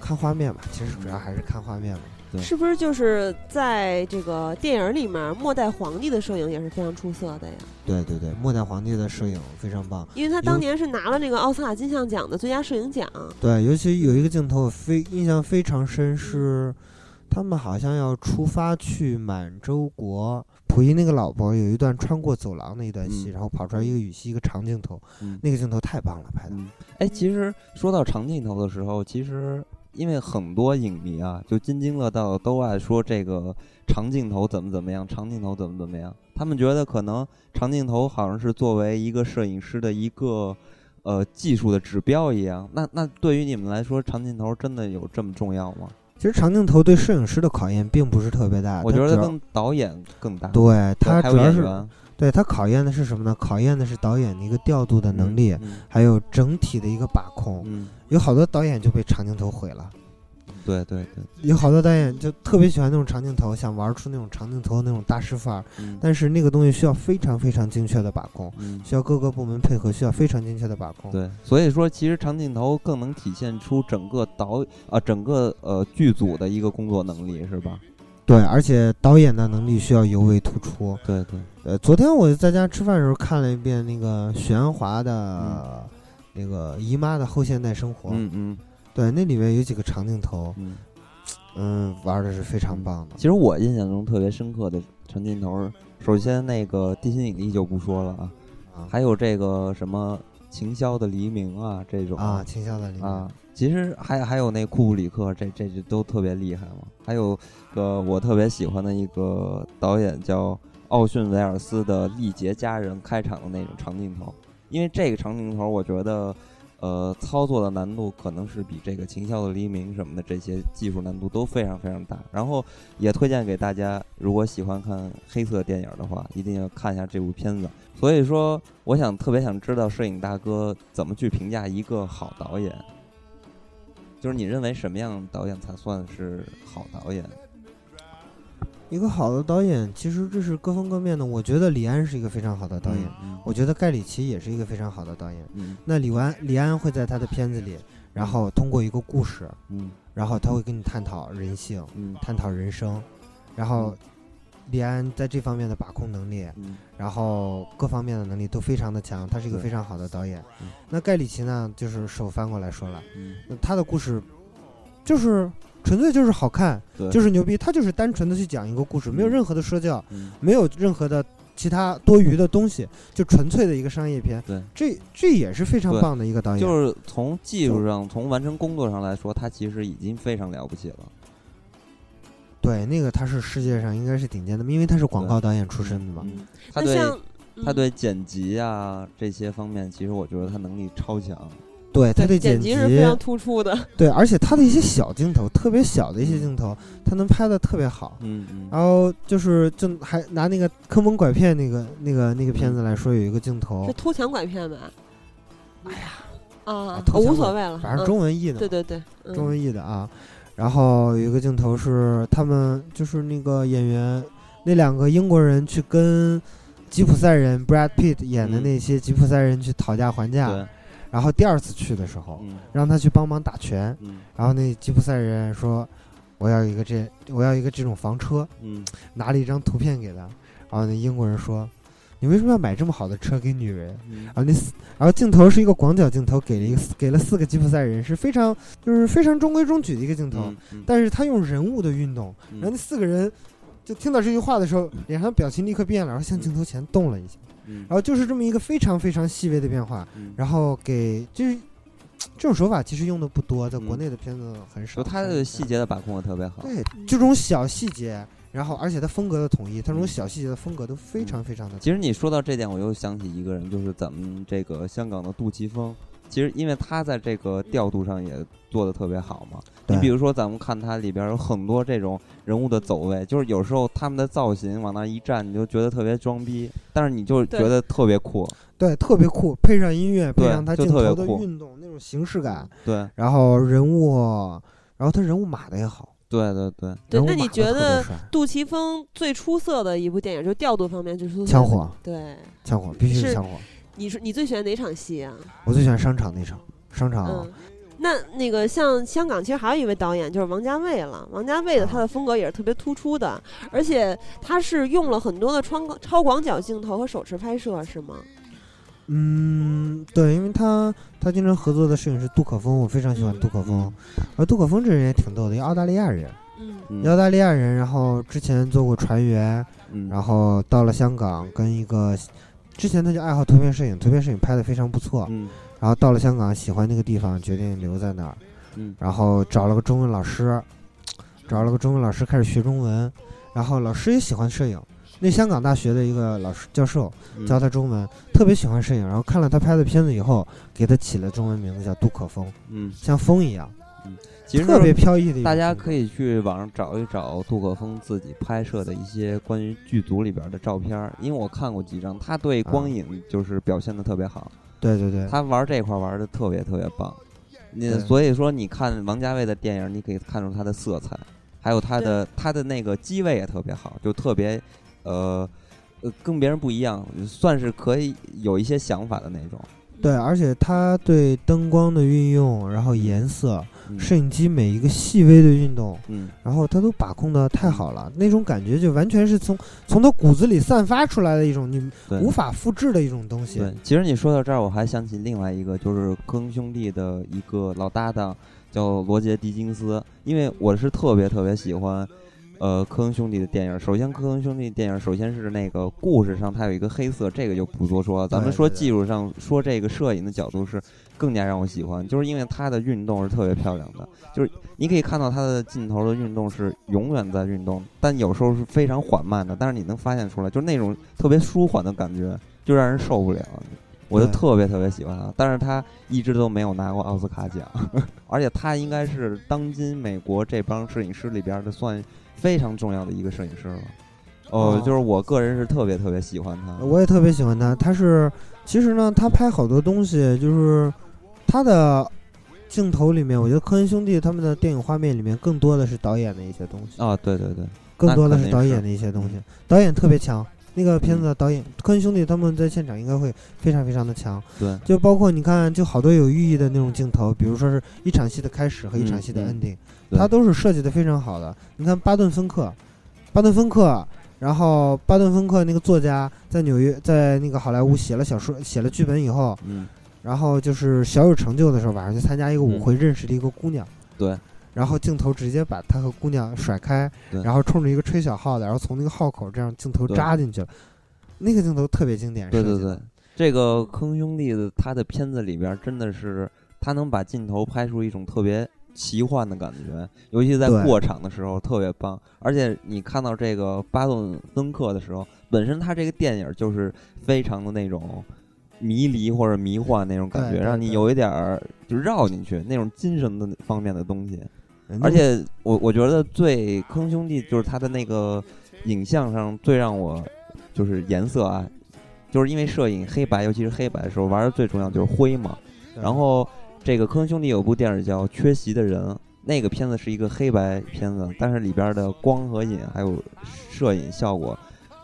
看画面吧，其实主要还是看画面嘛。是不是就是在这个电影里面，末代皇帝的摄影也是非常出色的呀？对对对，末代皇帝的摄影非常棒，因为他当年是拿了那个奥斯卡金像奖的最佳摄影奖。对，尤其有一个镜头非印象非常深，是他们好像要出发去满洲国，溥仪那个老婆有一段穿过走廊的一段戏，然后跑出来一个雨戏，一个长镜头，那个镜头太棒了，拍的。哎，其实说到长镜头的时候，其实。因为很多影迷啊，就津津乐道都爱说这个长镜头怎么怎么样，长镜头怎么怎么样。他们觉得可能长镜头好像是作为一个摄影师的一个呃技术的指标一样。那那对于你们来说，长镜头真的有这么重要吗？其实长镜头对摄影师的考验并不是特别大，我觉得跟导演更大。对他主要是对他考验的是什么呢？考验的是导演的一个调度的能力，嗯还有整体的一个把控。嗯，有好多导演就被长镜头毁了，对对对，有好多导演就特别喜欢那种长镜头，想玩出那种长镜头的那种大师范儿，嗯但是那个东西需要非常非常精确的把控，嗯。需要各个部门配合，需要非常精确的把控。对，所以说其实长镜头更能体现出整个导啊、整个呃剧组的一个工作能力，是吧？对，而且导演的能力需要尤为突出。对对，呃，昨天我在家吃饭的时候看了一遍那个许鞍华的那个《姨妈的后现代生活》，嗯嗯对，那里面有几个长镜头，嗯。嗯，玩的是非常棒的。其实我印象中特别深刻的长镜头，首先那个地心引力就不说了啊，啊还有这个什么晴宵的黎明啊这种啊，秦霄的黎明啊，其实还还有那库布里克，这这这都特别厉害嘛。还有个我特别喜欢的一个导演叫奥逊维尔斯的《历劫佳人》开场的那种长镜头，因为这个长镜头我觉得。呃，操作的难度可能是比这个《晴宵的黎明》什么的这些技术难度都非常非常大。然后也推荐给大家，如果喜欢看黑色电影的话，一定要看一下这部片子。所以说，我想特别想知道摄影大哥怎么去评价一个好导演，就是你认为什么样导演才算是好导演？一个好的导演，其实这是各方各面的。我觉得李安是一个非常好的导演，嗯我觉得盖里奇也是一个非常好的导演。嗯那李安，李安会在他的片子里，然后通过一个故事，嗯然后他会跟你探讨人性，嗯探讨人生，然后李安在这方面的把控能力，嗯然后各方面的能力都非常的强，他是一个非常好的导演嗯。那盖里奇呢，就是手翻过来说了，他的故事就是纯粹就是好看，就是牛逼，他就是单纯的去讲一个故事，没有任何的说教，嗯没有任何的其他多余的东西，就纯粹的一个商业片。对，这这也是非常棒的一个导演。就是从技术上、从完成工作上来说，他其实已经非常了不起了。对，那个他是世界上应该是顶尖的，因为他是广告导演出身的嘛。嗯，他对他嗯对剪辑啊这些方面，其实我觉得他能力超强。对，他的剪辑辑是非常突出的，对，而且他的一些小镜头，特别小的一些镜头，他能拍的特别好。嗯嗯。然后就是就还拿那个坑蒙拐骗那个那个那个片子来说，有一个镜头是，偷抢拐骗吧？哎呀，啊，偷抢拐无所谓了，反正嗯中文译的，对对对，嗯。中文译的啊。然后有一个镜头是他们就是那个演员那两个英国人去跟吉普赛人 Brad Pitt 演的嗯。那些吉普赛人去讨价还价，对，然后第二次去的时候，嗯。让他去帮忙打拳，嗯。然后那吉普赛人说：“我要一个这，我要一个这种房车。嗯”拿了一张图片给他，然后那英国人说：“你为什么要买这么好的车给女人？”嗯。然后那四，然后镜头是一个广角镜头，给了一个四给了四个吉普赛人，是非常就是非常中规中矩的一个镜头，嗯嗯。但是他用人物的运动，嗯。然后那四个人就听到这句话的时候，脸上表情立刻变了，然后向镜头前动了一下，嗯然后就是这么一个非常非常细微的变化，嗯然后给就是 这种手法其实用的不多，在国嗯内的片子很少。就他的细节的把控的特别好。对这种小细节，然后而且他风格的统一，他这种嗯小细节的风格都非常非常的。其实你说到这点，我又想起一个人，就是咱们这个香港的杜琪峰。其实因为他在这个调度上也做的特别好嘛。你比如说，咱们看它里边有很多这种人物的走位，就是有时候他们的造型往那一站，你就觉得特别装逼，但是你就觉得特别酷。对，特别酷，配上音乐，配上他就镜头的特别酷运动，那种形式感，对然后人物，然后他人物码的也好。对对对，对那你觉得杜琪峰最出色的一部电影，就调度方面最出色。枪火，对，枪火必须是是枪火。你说你最喜欢哪场戏啊？我最喜欢商场那场，商场、嗯，那那个像香港，其实还有一位导演就是王家卫了。王家卫的他的风格也是特别突出的，而且他是用了很多的超超广角镜头和手持拍摄，是吗？嗯，对，因为他他经常合作的摄影师杜可风，我非常喜欢嗯杜可风。而杜可风这人也挺逗的，一个澳大利亚人，嗯嗯澳大利亚人，然后之前做过船员，嗯，然后到了香港跟一个，之前他就爱好图片摄影，图片摄影拍的非常不错，嗯。然后到了香港喜欢那个地方，决定留在那儿，嗯。然后找了个中文老师，找了个中文老师开始学中文，然后老师也喜欢摄影，那香港大学的一个老师教授嗯。教他中文，特别喜欢摄影，然后看了他拍的片子以后，给他起了中文名字叫杜可风，嗯，像风一样，其实特别飘逸的一大家可以去网上找一找杜可风自己拍摄的一些关于剧组里边的照片儿，因为我看过几张，他对光影就是表现的特别好，对对对，他玩这块玩的特别特别棒。你所以说，你看王家卫的电影，你可以看出他的色彩，还有他的他的那个机位也特别好，就特别呃呃跟别人不一样，算是可以有一些想法的那种。对，而且他对灯光的运用，然后颜色、嗯。摄影机每一个细微的运动，嗯，然后他都把控的太好了，那种感觉就完全是从从他骨子里散发出来的一种你无法复制的一种东西。对，其实你说到这儿，我还想起另外一个，就是科恩兄弟的一个老搭档，叫罗杰·狄金斯。因为我是特别特别喜欢，呃，科恩兄弟的电影。首先，科恩兄弟电影首先是那个故事上它有一个黑色，这个就不多说了。咱们说技术上，说这个摄影的角度是更加让我喜欢，就是因为它的运动是特别漂亮的，就是你可以看到它的镜头的运动是永远在运动，但有时候是非常缓慢的，但是你能发现出来，就是那种特别舒缓的感觉，就让人受不了。我就特别特别喜欢他，但是他一直都没有拿过奥斯卡奖，而且他应该是当今美国这帮摄影师里边的算非常重要的一个摄影师了。哦哦，就是我个人是特别特别喜欢他。我也特别喜欢他。他是其实呢，他拍好多东西，就是他的镜头里面，我觉得科恩兄弟他们的电影画面里面更多的是导演的一些东西，啊，对对对，更多的是是导演的一些东西。导演特别强，那个片子嗯的导演科恩兄弟他们在现场应该会非常非常的强。对，就包括你看，就好多有寓意的那种镜头，比如说是一场戏的开始和一场戏的嗯嗯 ending，、对它都是设计的非常好的。你看巴顿芬克，巴顿芬克，然后巴顿芬克那个作家在纽约，在那个好莱坞写了小说、写了剧本以后，嗯，然后就是小有成就的时候，晚上去参加一个舞会，认识了一个姑娘，对，然后镜头直接把他和姑娘甩开，然后冲着一个吹小号的，然后从那个号口这样镜头扎进去了，那个镜头特别经典。对对对。这个坑兄弟的他的片子里边真的是他能把镜头拍出一种特别奇幻的感觉，尤其在过场的时候特别棒。而且你看到这个巴顿芬克的时候，本身他这个电影就是非常的那种迷离或者迷幻那种感觉，对对对让你有一点儿就绕进去那种精神的方面的东西。而且我我觉得最坑兄弟就是他的那个影像上最让我就是颜色啊，就是因为摄影黑白，尤其是黑白的时候玩的最重要就是灰嘛。然后这个科恩兄弟有部电影叫《缺席的人》，那个片子是一个黑白片子，但是里边的光和影还有摄影效果，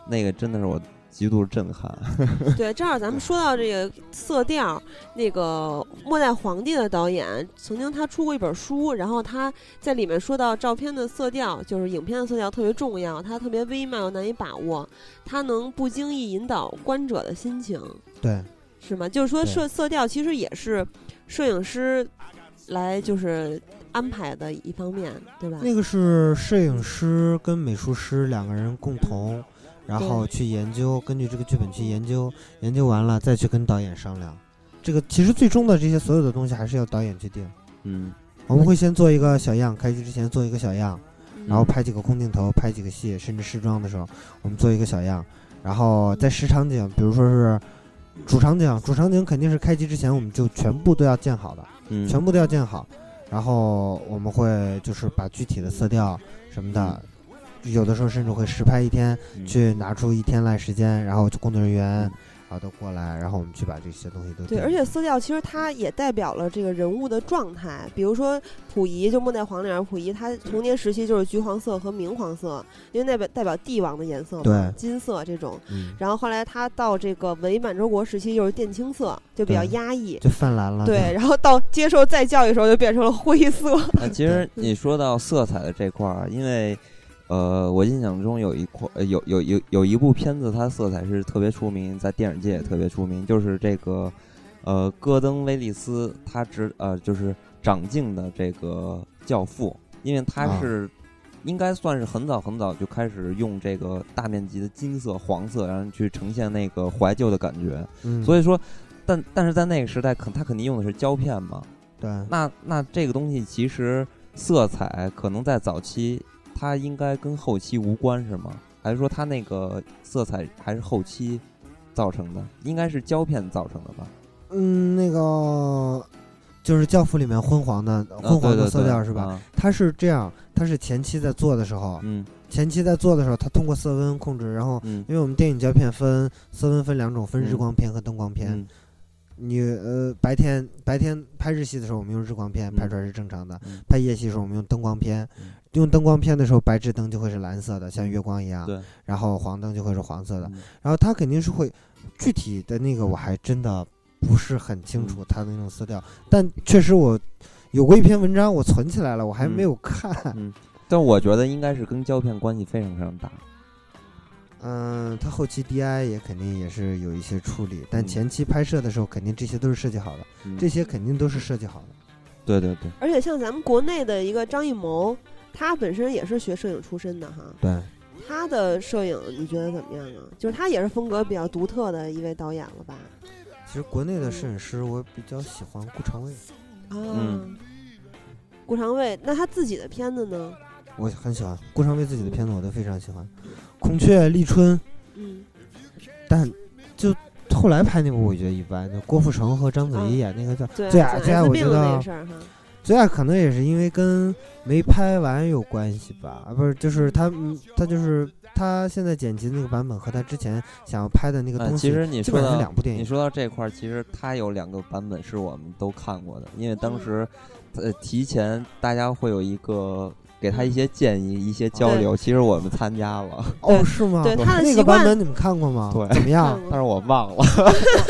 那个真的是我极度震撼。对，正好咱们说到这个色调，那个《末代皇帝》的导演曾经他出过一本书，然后他在里面说到照片的色调，就是影片的色调特别重要，它特别微妙又难以把握，它能不经意引导观者的心情，对是吗？就是说色色调其实也是摄影师来就是安排的一方面，对吧？那个是摄影师跟美术师两个人共同，然后去研究，根据这个剧本去研究，研究完了再去跟导演商量。这个其实最终的这些所有的东西还是要导演去定。嗯，我们会先做一个小样，开机之前做一个小样，嗯然后拍几个空镜头，拍几个戏，甚至试妆的时候，我们做一个小样，然后在实场景，比如说是主场景，主场景肯定是开机之前我们就全部都要建好的。嗯，全部都要建好，然后我们会就是把具体的色调什么的，有的时候甚至会实拍一天，嗯。去拿出一天来时间，然后工作人员然后都过来，然后我们去把这些东西都对，而且色调其实它也代表了这个人物的状态。比如说溥仪，就末代皇里边溥仪，他童年时期就是橘黄色和明黄色，因为代表代表帝王的颜色嘛，对金色这种。嗯，然后后来他到这个伪满洲国时期就是靛青色，就比较压抑。就泛蓝了。对，然后到接受再教育的时候就变成了灰色。啊，其实你说到色彩的这块儿，因为呃，我印象中有一块呃有有有有一部片子，它色彩是特别出名，在电影界也特别出名，就是这个呃戈登威利斯他执呃就是掌镜的这个教父，因为他啊是。应该算是很早很早就开始用这个大面积的金色、黄色，然后去呈现那个怀旧的感觉。嗯，所以说，但但是在那个时代，肯他肯定用的是胶片嘛，对那那这个东西其实色彩可能在早期它应该跟后期无关是吗？还还是说它那个色彩还是后期造成的？应该是胶片造成的吧？嗯，那个就是《教父》里面昏黄的昏黄的色调是吧？它是这样，它是前期在做的时候，嗯，前期在做的时候，它通过色温控制，然后因为我们电影胶片分色温分两种，分日光片和灯光片。你呃白天白天拍日系的时候，我们用日光片拍出来是正常的；拍夜戏的时候，我们用灯光片。用灯光片的时候，白炽灯就会是蓝色的，像月光一样。对。然后黄灯就会是黄色的。然后它肯定是会具体的那个，我还真的不是很清楚它的那种色调。但确实我有过一篇文章，我存起来了，我还没有看。嗯。但我觉得应该是跟胶片关系非常非常大。嗯，它后期 DI 也肯定也是有一些处理，但前期拍摄的时候，肯定这些都是设计好的，这些肯定都是设计好的。对对对。而且像咱们国内的一个张艺谋，他本身也是学摄影出身的哈。对。他的摄影你觉得怎么样啊？就是他也是风格比较独特的一位导演了吧？其实国内的摄影师，我比较喜欢顾长卫。啊。顾长卫，那他自己的片子呢？我很喜欢顾长卫自己的片子，我都非常喜欢。孔雀、立春，嗯，但就后来拍那部我觉得一般。就郭富城和章子怡演那个叫《最爱最爱》，我觉得最爱可能也是因为跟没拍完有关系吧？啊，不是，就是他，他就是他现在剪辑那个版本和他之前想要拍的那个东西，其实你说到两部电影，你说到这块儿，其实他有两个版本是我们都看过的，因为当时呃提前大家会有一个。给他一些建议，一些交流。其实我们参加了。哦，是吗？对他的那个版本你们看过吗？对，怎么样？但是我忘了。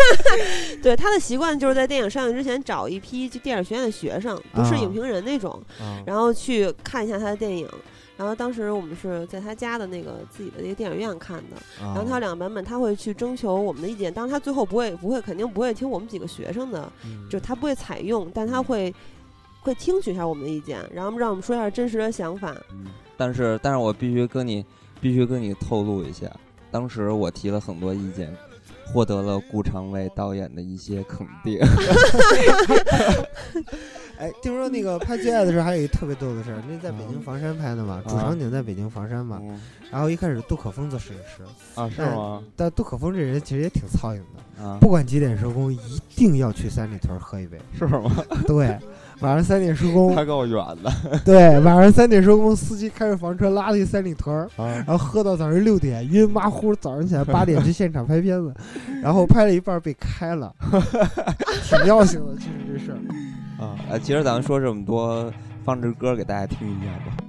对他的习惯就是在电影上映之前找一批就电影学院的学生，不是影评人那种，然后去看一下他的电影。然后当时我们是在他家的那个自己的那个电影院看的。然后他有两个版本他会去征求我们的意见，当然他最后不会不会肯定不会听我们几个学生的，就他不会采用，但他会。会听取一下我们的意见，然后让我们说一下真实的想法。嗯，但是，但是我必须跟你，必须跟你透露一下，当时我提了很多意见，获得了顾长卫导演的一些肯定。哎，听说那个拍《最爱》的时候，还有一特别逗的事儿，那在北京房山拍的嘛，主场景在北京房山嘛。然后一开始杜可风做摄影师啊，是吗？但杜可风这人其实也挺操心的啊，不管几点收工，一定要去三里屯喝一杯，是吗？对。晚上三点收工，还够远的。对，晚上三点收工，司机开着房车拉了一三里屯儿，然后喝到早上六点，晕麻乎。早上起来八点去现场拍片子，然后拍了一半被开了，挺尿性的。其实这事儿啊，哎，其实咱们说这么多，放支歌给大家听一下吧。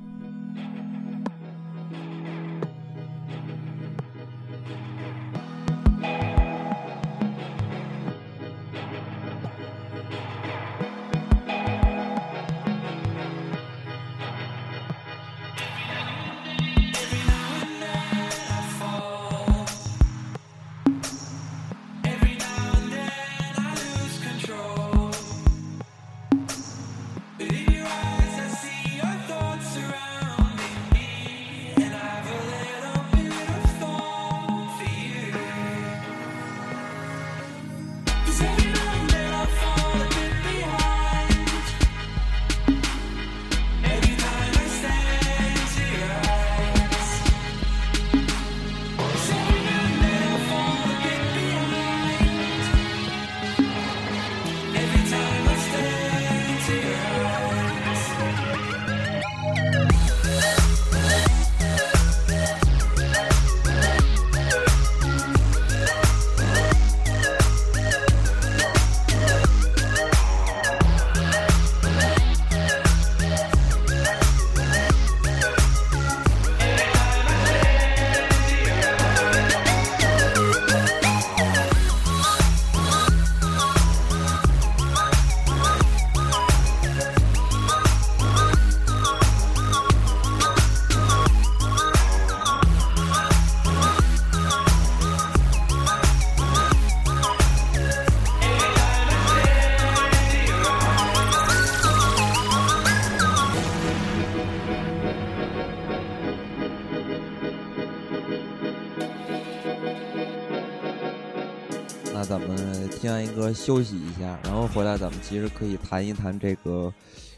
休息一下，然后回来，咱们其实可以谈一谈这个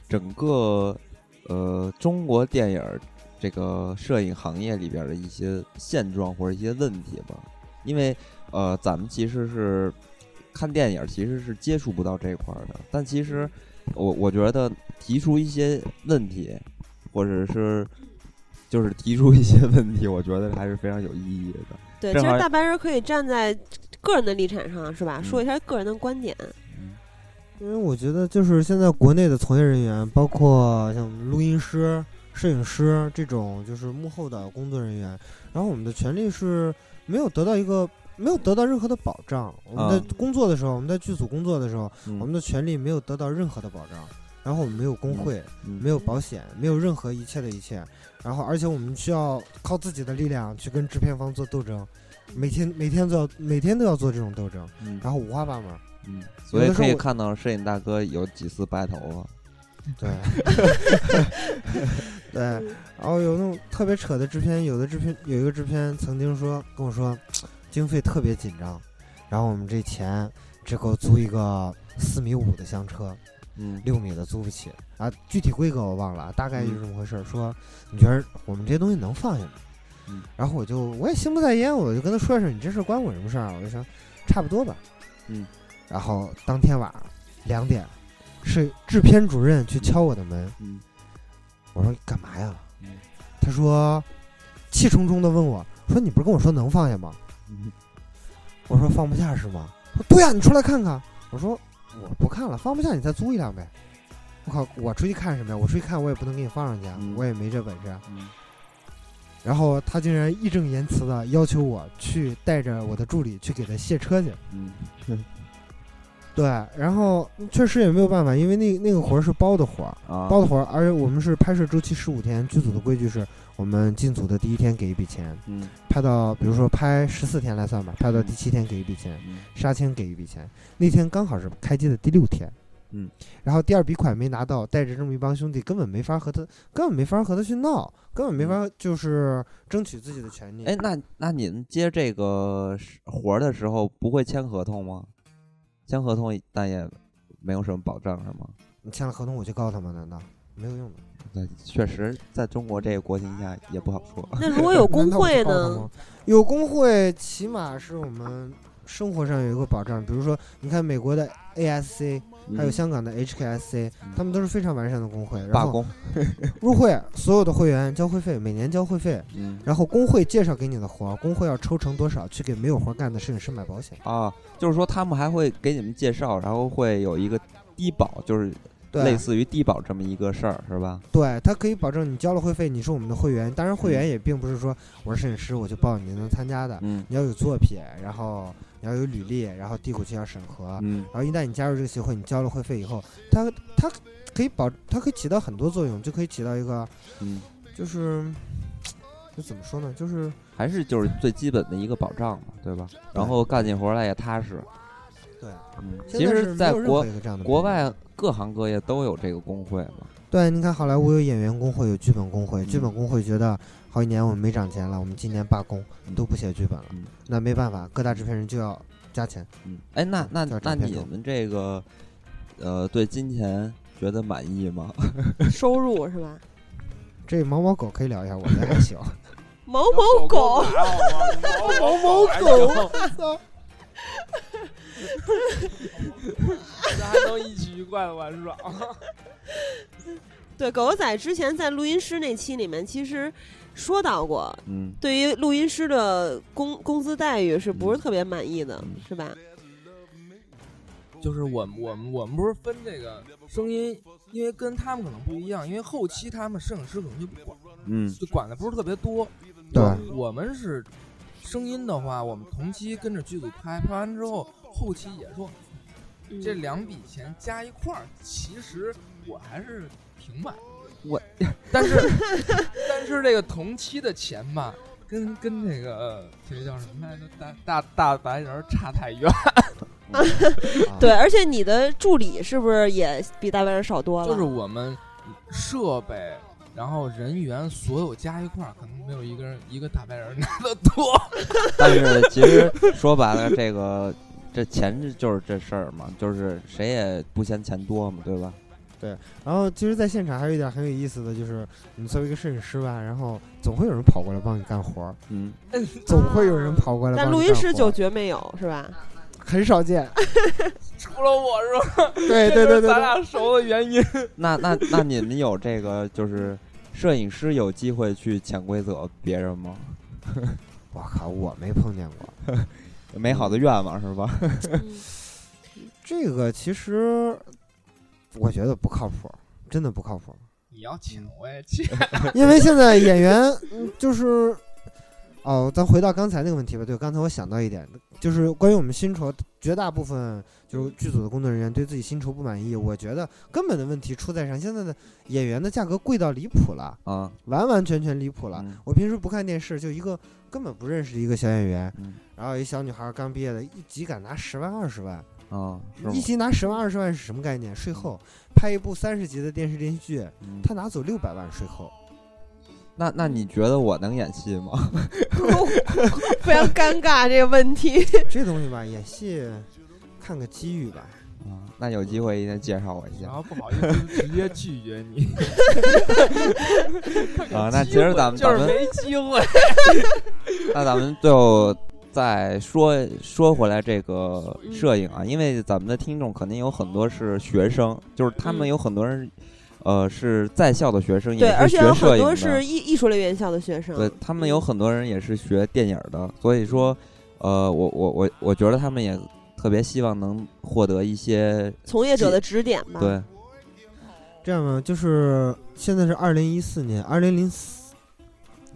整个呃中国电影这个摄影行业里边的一些现状或者一些问题吧。因为呃，咱们其实是看电影，其实是接触不到这块儿的。但其实我我觉得提出一些问题，或者是就是提出一些问题，我觉得还是非常有意义的。对，其实大白人可以站在个人的立场上，是吧？说一下个人的观点。因为我觉得，就是现在国内的从业人员，包括像录音师、摄影师这种，就是幕后的工作人员，然后我们的权利是没有得到一个没有得到任何的保障。我们在工作的时候，我们在剧组工作的时候，我们的权利没有得到任何的保障。然后我们没有工会，没有保险，没有任何一切的一切。然后，而且我们需要靠自己的力量去跟制片方做斗争，每天每天都要每天都要做这种斗争。然后五花八门。嗯，所以可以看到摄影大哥有几次白头发，对，对，然后有那种特别扯的制片，有的制片有一个制片曾经说跟我说，经费特别紧张，然后我们这钱只够租一个四米五的厢车，嗯，六米的租不起啊，具体规格我忘了，大概就是这么回事。说你觉得我们这些东西能放下吗？嗯，然后我就我也心不在焉，我就跟他说一声，你这事关我什么事儿啊？我就想差不多吧，嗯。然后当天晚上两点，是制片主任去敲我的门。嗯，我说干嘛呀？嗯，他说气冲冲的问我说：“你不是跟我说能放下吗？”我说：“放不下是吗？”说：“对呀，你出来看看。”我说：“我不看了，放不下你再租一辆呗。”我靠，我出去看什么呀？我出去看我也不能给你放上去，我也没这本事。然后他竟然义正言辞的要求我去带着我的助理去给他卸车去。嗯。对，然后确实也没有办法，因为那那个活儿是包的活儿，包的活儿，而且我们是拍摄周期十五天，剧组的规矩是我们进组的第一天给一笔钱，嗯，拍到比如说拍十四天来算吧，拍到第七天给一笔钱，杀青给一笔钱，那天刚好是开机的第六天，嗯，然后第二笔款没拿到，带着这么一帮兄弟，根本没法和他，根本没法和他去闹，根本没法就是争取自己的权利。哎，那那你们接这个活儿的时候不会签合同吗？签合同，但也没有什么保障，是吗？你签了合同，我就告他们？难道没有用的？那确实，在中国这个国情下也不好说。那如果有工 会呢？有工会，起码是我们生活上有一个保障。比如说，你看美国的 ASC。还有香港的 HKSC，他们都是非常完善的工会。罢工，入会所有的会员交会费，每年交会费。嗯，然后工会介绍给你的活，工会要抽成多少去给没有活干的摄影师买保险啊？就是说他们还会给你们介绍，然后会有一个低保，就是类似于低保这么一个事儿，是吧？对他可以保证你交了会费，你是我们的会员。当然，会员也并不是说我是摄影师我就报你能参加的。嗯，你要有作品，然后。你要有履历，然后递过去要审核，嗯，然后一旦你加入这个协会，你交了会费以后，它它可以保，它可以起到很多作用，就可以起到一个，嗯，就是，就怎么说呢，就是还是就是最基本的一个保障嘛，对吧？然后干起活来也踏实。对，嗯，其实，在国国外各行各业都有这个工会嘛。对，你看好莱坞有演员工会，有剧本工会，剧本工会觉得。好几年我们没涨钱了，我们今年罢工，都不写剧本了。那没办法，各大制片人就要加钱。嗯，哎，那那那你们这个，呃，对金钱觉得满意吗？收入是吧？这毛毛狗可以聊一下，我的 还行。毛毛狗，毛毛狗，操！咱还能一起愉快的玩耍。对，狗仔之前在录音师那期里面，其实。说到过，嗯，对于录音师的工工资待遇是不是特别满意的，是吧？就是我们我们我们不是分这个声音，因为跟他们可能不一样，因为后期他们摄影师可能就不管，嗯，就管的不是特别多。对，我们是声音的话，我们同期跟着剧组拍，拍完之后后期也说，这两笔钱加一块儿，其实我还是挺满。我，但是，但是这个同期的钱吧，跟跟那个这个叫什么来着？大大大白人差太远。对，而且你的助理是不是也比大白人少多了？就是我们设备，然后人员，所有加一块儿，可能没有一个人一个大白人拿的多。但是其实说白了，这个这钱就是这事儿嘛，就是谁也不嫌钱多嘛，对吧？对，然后其实，在现场还有一点很有意思的就是，你作为一个摄影师吧，然后总会有人跑过来帮你干活儿，嗯，总会有人跑过来。但录音师就绝没有，是吧？很少见，除了我是吧？对对对对，咱俩熟的原因。那那那你们有这个就是摄影师有机会去潜规则别人吗？我靠，我没碰见过，美好的愿望是吧？这个其实我觉得不靠谱，真的不靠谱。你要请我也请，因为现在演员就是。哦，咱回到刚才那个问题吧。对，刚才我想到一点，就是关于我们薪酬，绝大部分就是剧组的工作人员对自己薪酬不满意。我觉得根本的问题出在上，现在的演员的价格贵到离谱了啊，完完全全离谱了。我平时不看电视，就一个根本不认识的一个小演员，然后一小女孩刚毕业的，一集敢拿十万二十万啊，一集拿十万二十万是什么概念？税后拍一部三十集的电视连续剧，他拿走六百万税后。那那你觉得我能演戏吗？非常尴尬这个问题。这东西吧，演戏看个机遇吧。啊，那有机会一定介绍我一下。然后不好意思，直接拒绝你。啊，那其实咱们就是没机会。那咱们就再说说回来这个摄影啊，因为咱们的听众肯定有很多是学生，就是他们有很多人。呃，是在校的学生，对，而且有很多是艺艺术类院校的学生，对他们有很多人也是学电影的，所以说，呃，我我我我觉得他们也特别希望能获得一些从业者的指点吧。对，这样呢，就是现在是二零一四年，二零零四，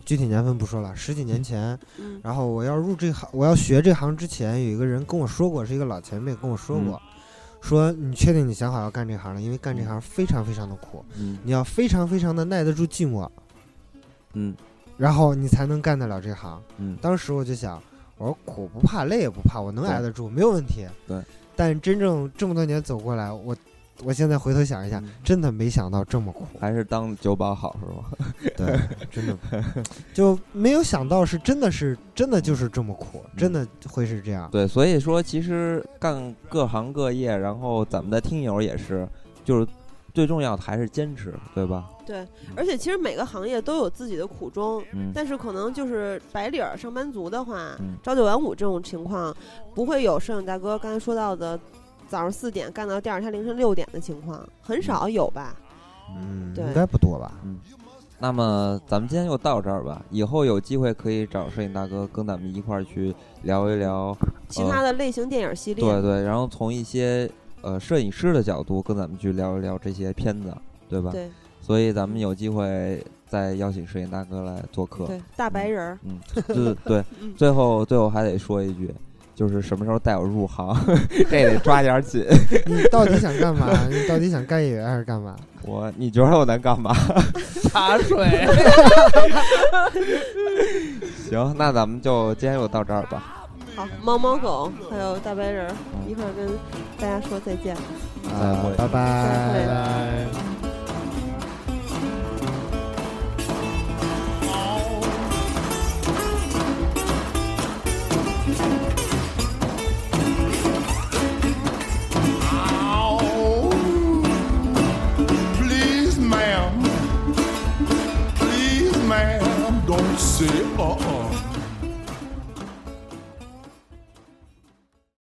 具体年份不说了，十几年前，然后我要入这行，我要学这行之前，有一个人跟我说过，是一个老前辈跟我说过。说你确定你想好要干这行了？因为干这行非常非常的苦，嗯，你要非常非常的耐得住寂寞，嗯，然后你才能干得了这行，嗯。当时我就想，我说苦不怕，累也不怕，我能挨得住，没有问题。对。但真正这么多年走过来，我。我现在回头想一下，真的没想到这么苦，还是当酒保好是吧？对，真的就没有想到是真的是真的就是这么苦，真的会是这样。对，所以说其实干各行各业，然后咱们的听友也是，就是最重要的还是坚持，对吧？对，而且其实每个行业都有自己的苦衷，但是可能就是白领上班族的话，朝九晚五这种情况，不会有摄影大哥刚才说到的。早上四点干到第二天凌晨六点的情况很少有吧？嗯，对，应该不多吧？嗯，那么咱们今天就到这儿吧。以后有机会可以找摄影大哥跟咱们一块儿去聊一聊其他的类型电影系列。对对，然后从一些呃摄影师的角度跟咱们去聊一聊这些片子，对吧？对。所以咱们有机会再邀请摄影大哥来做客。对，大白人儿。嗯，对对。最后最后还得说一句。就是什么时候带我入行，这得抓点紧。你到底想干嘛？你到底想干演员还是干嘛？我，你觉得我能干嘛？茶水。行，那咱们就今天就到这儿吧。好，猫猫狗还有大白人，一会儿跟大家说再见。再会，拜拜。say uh-uh.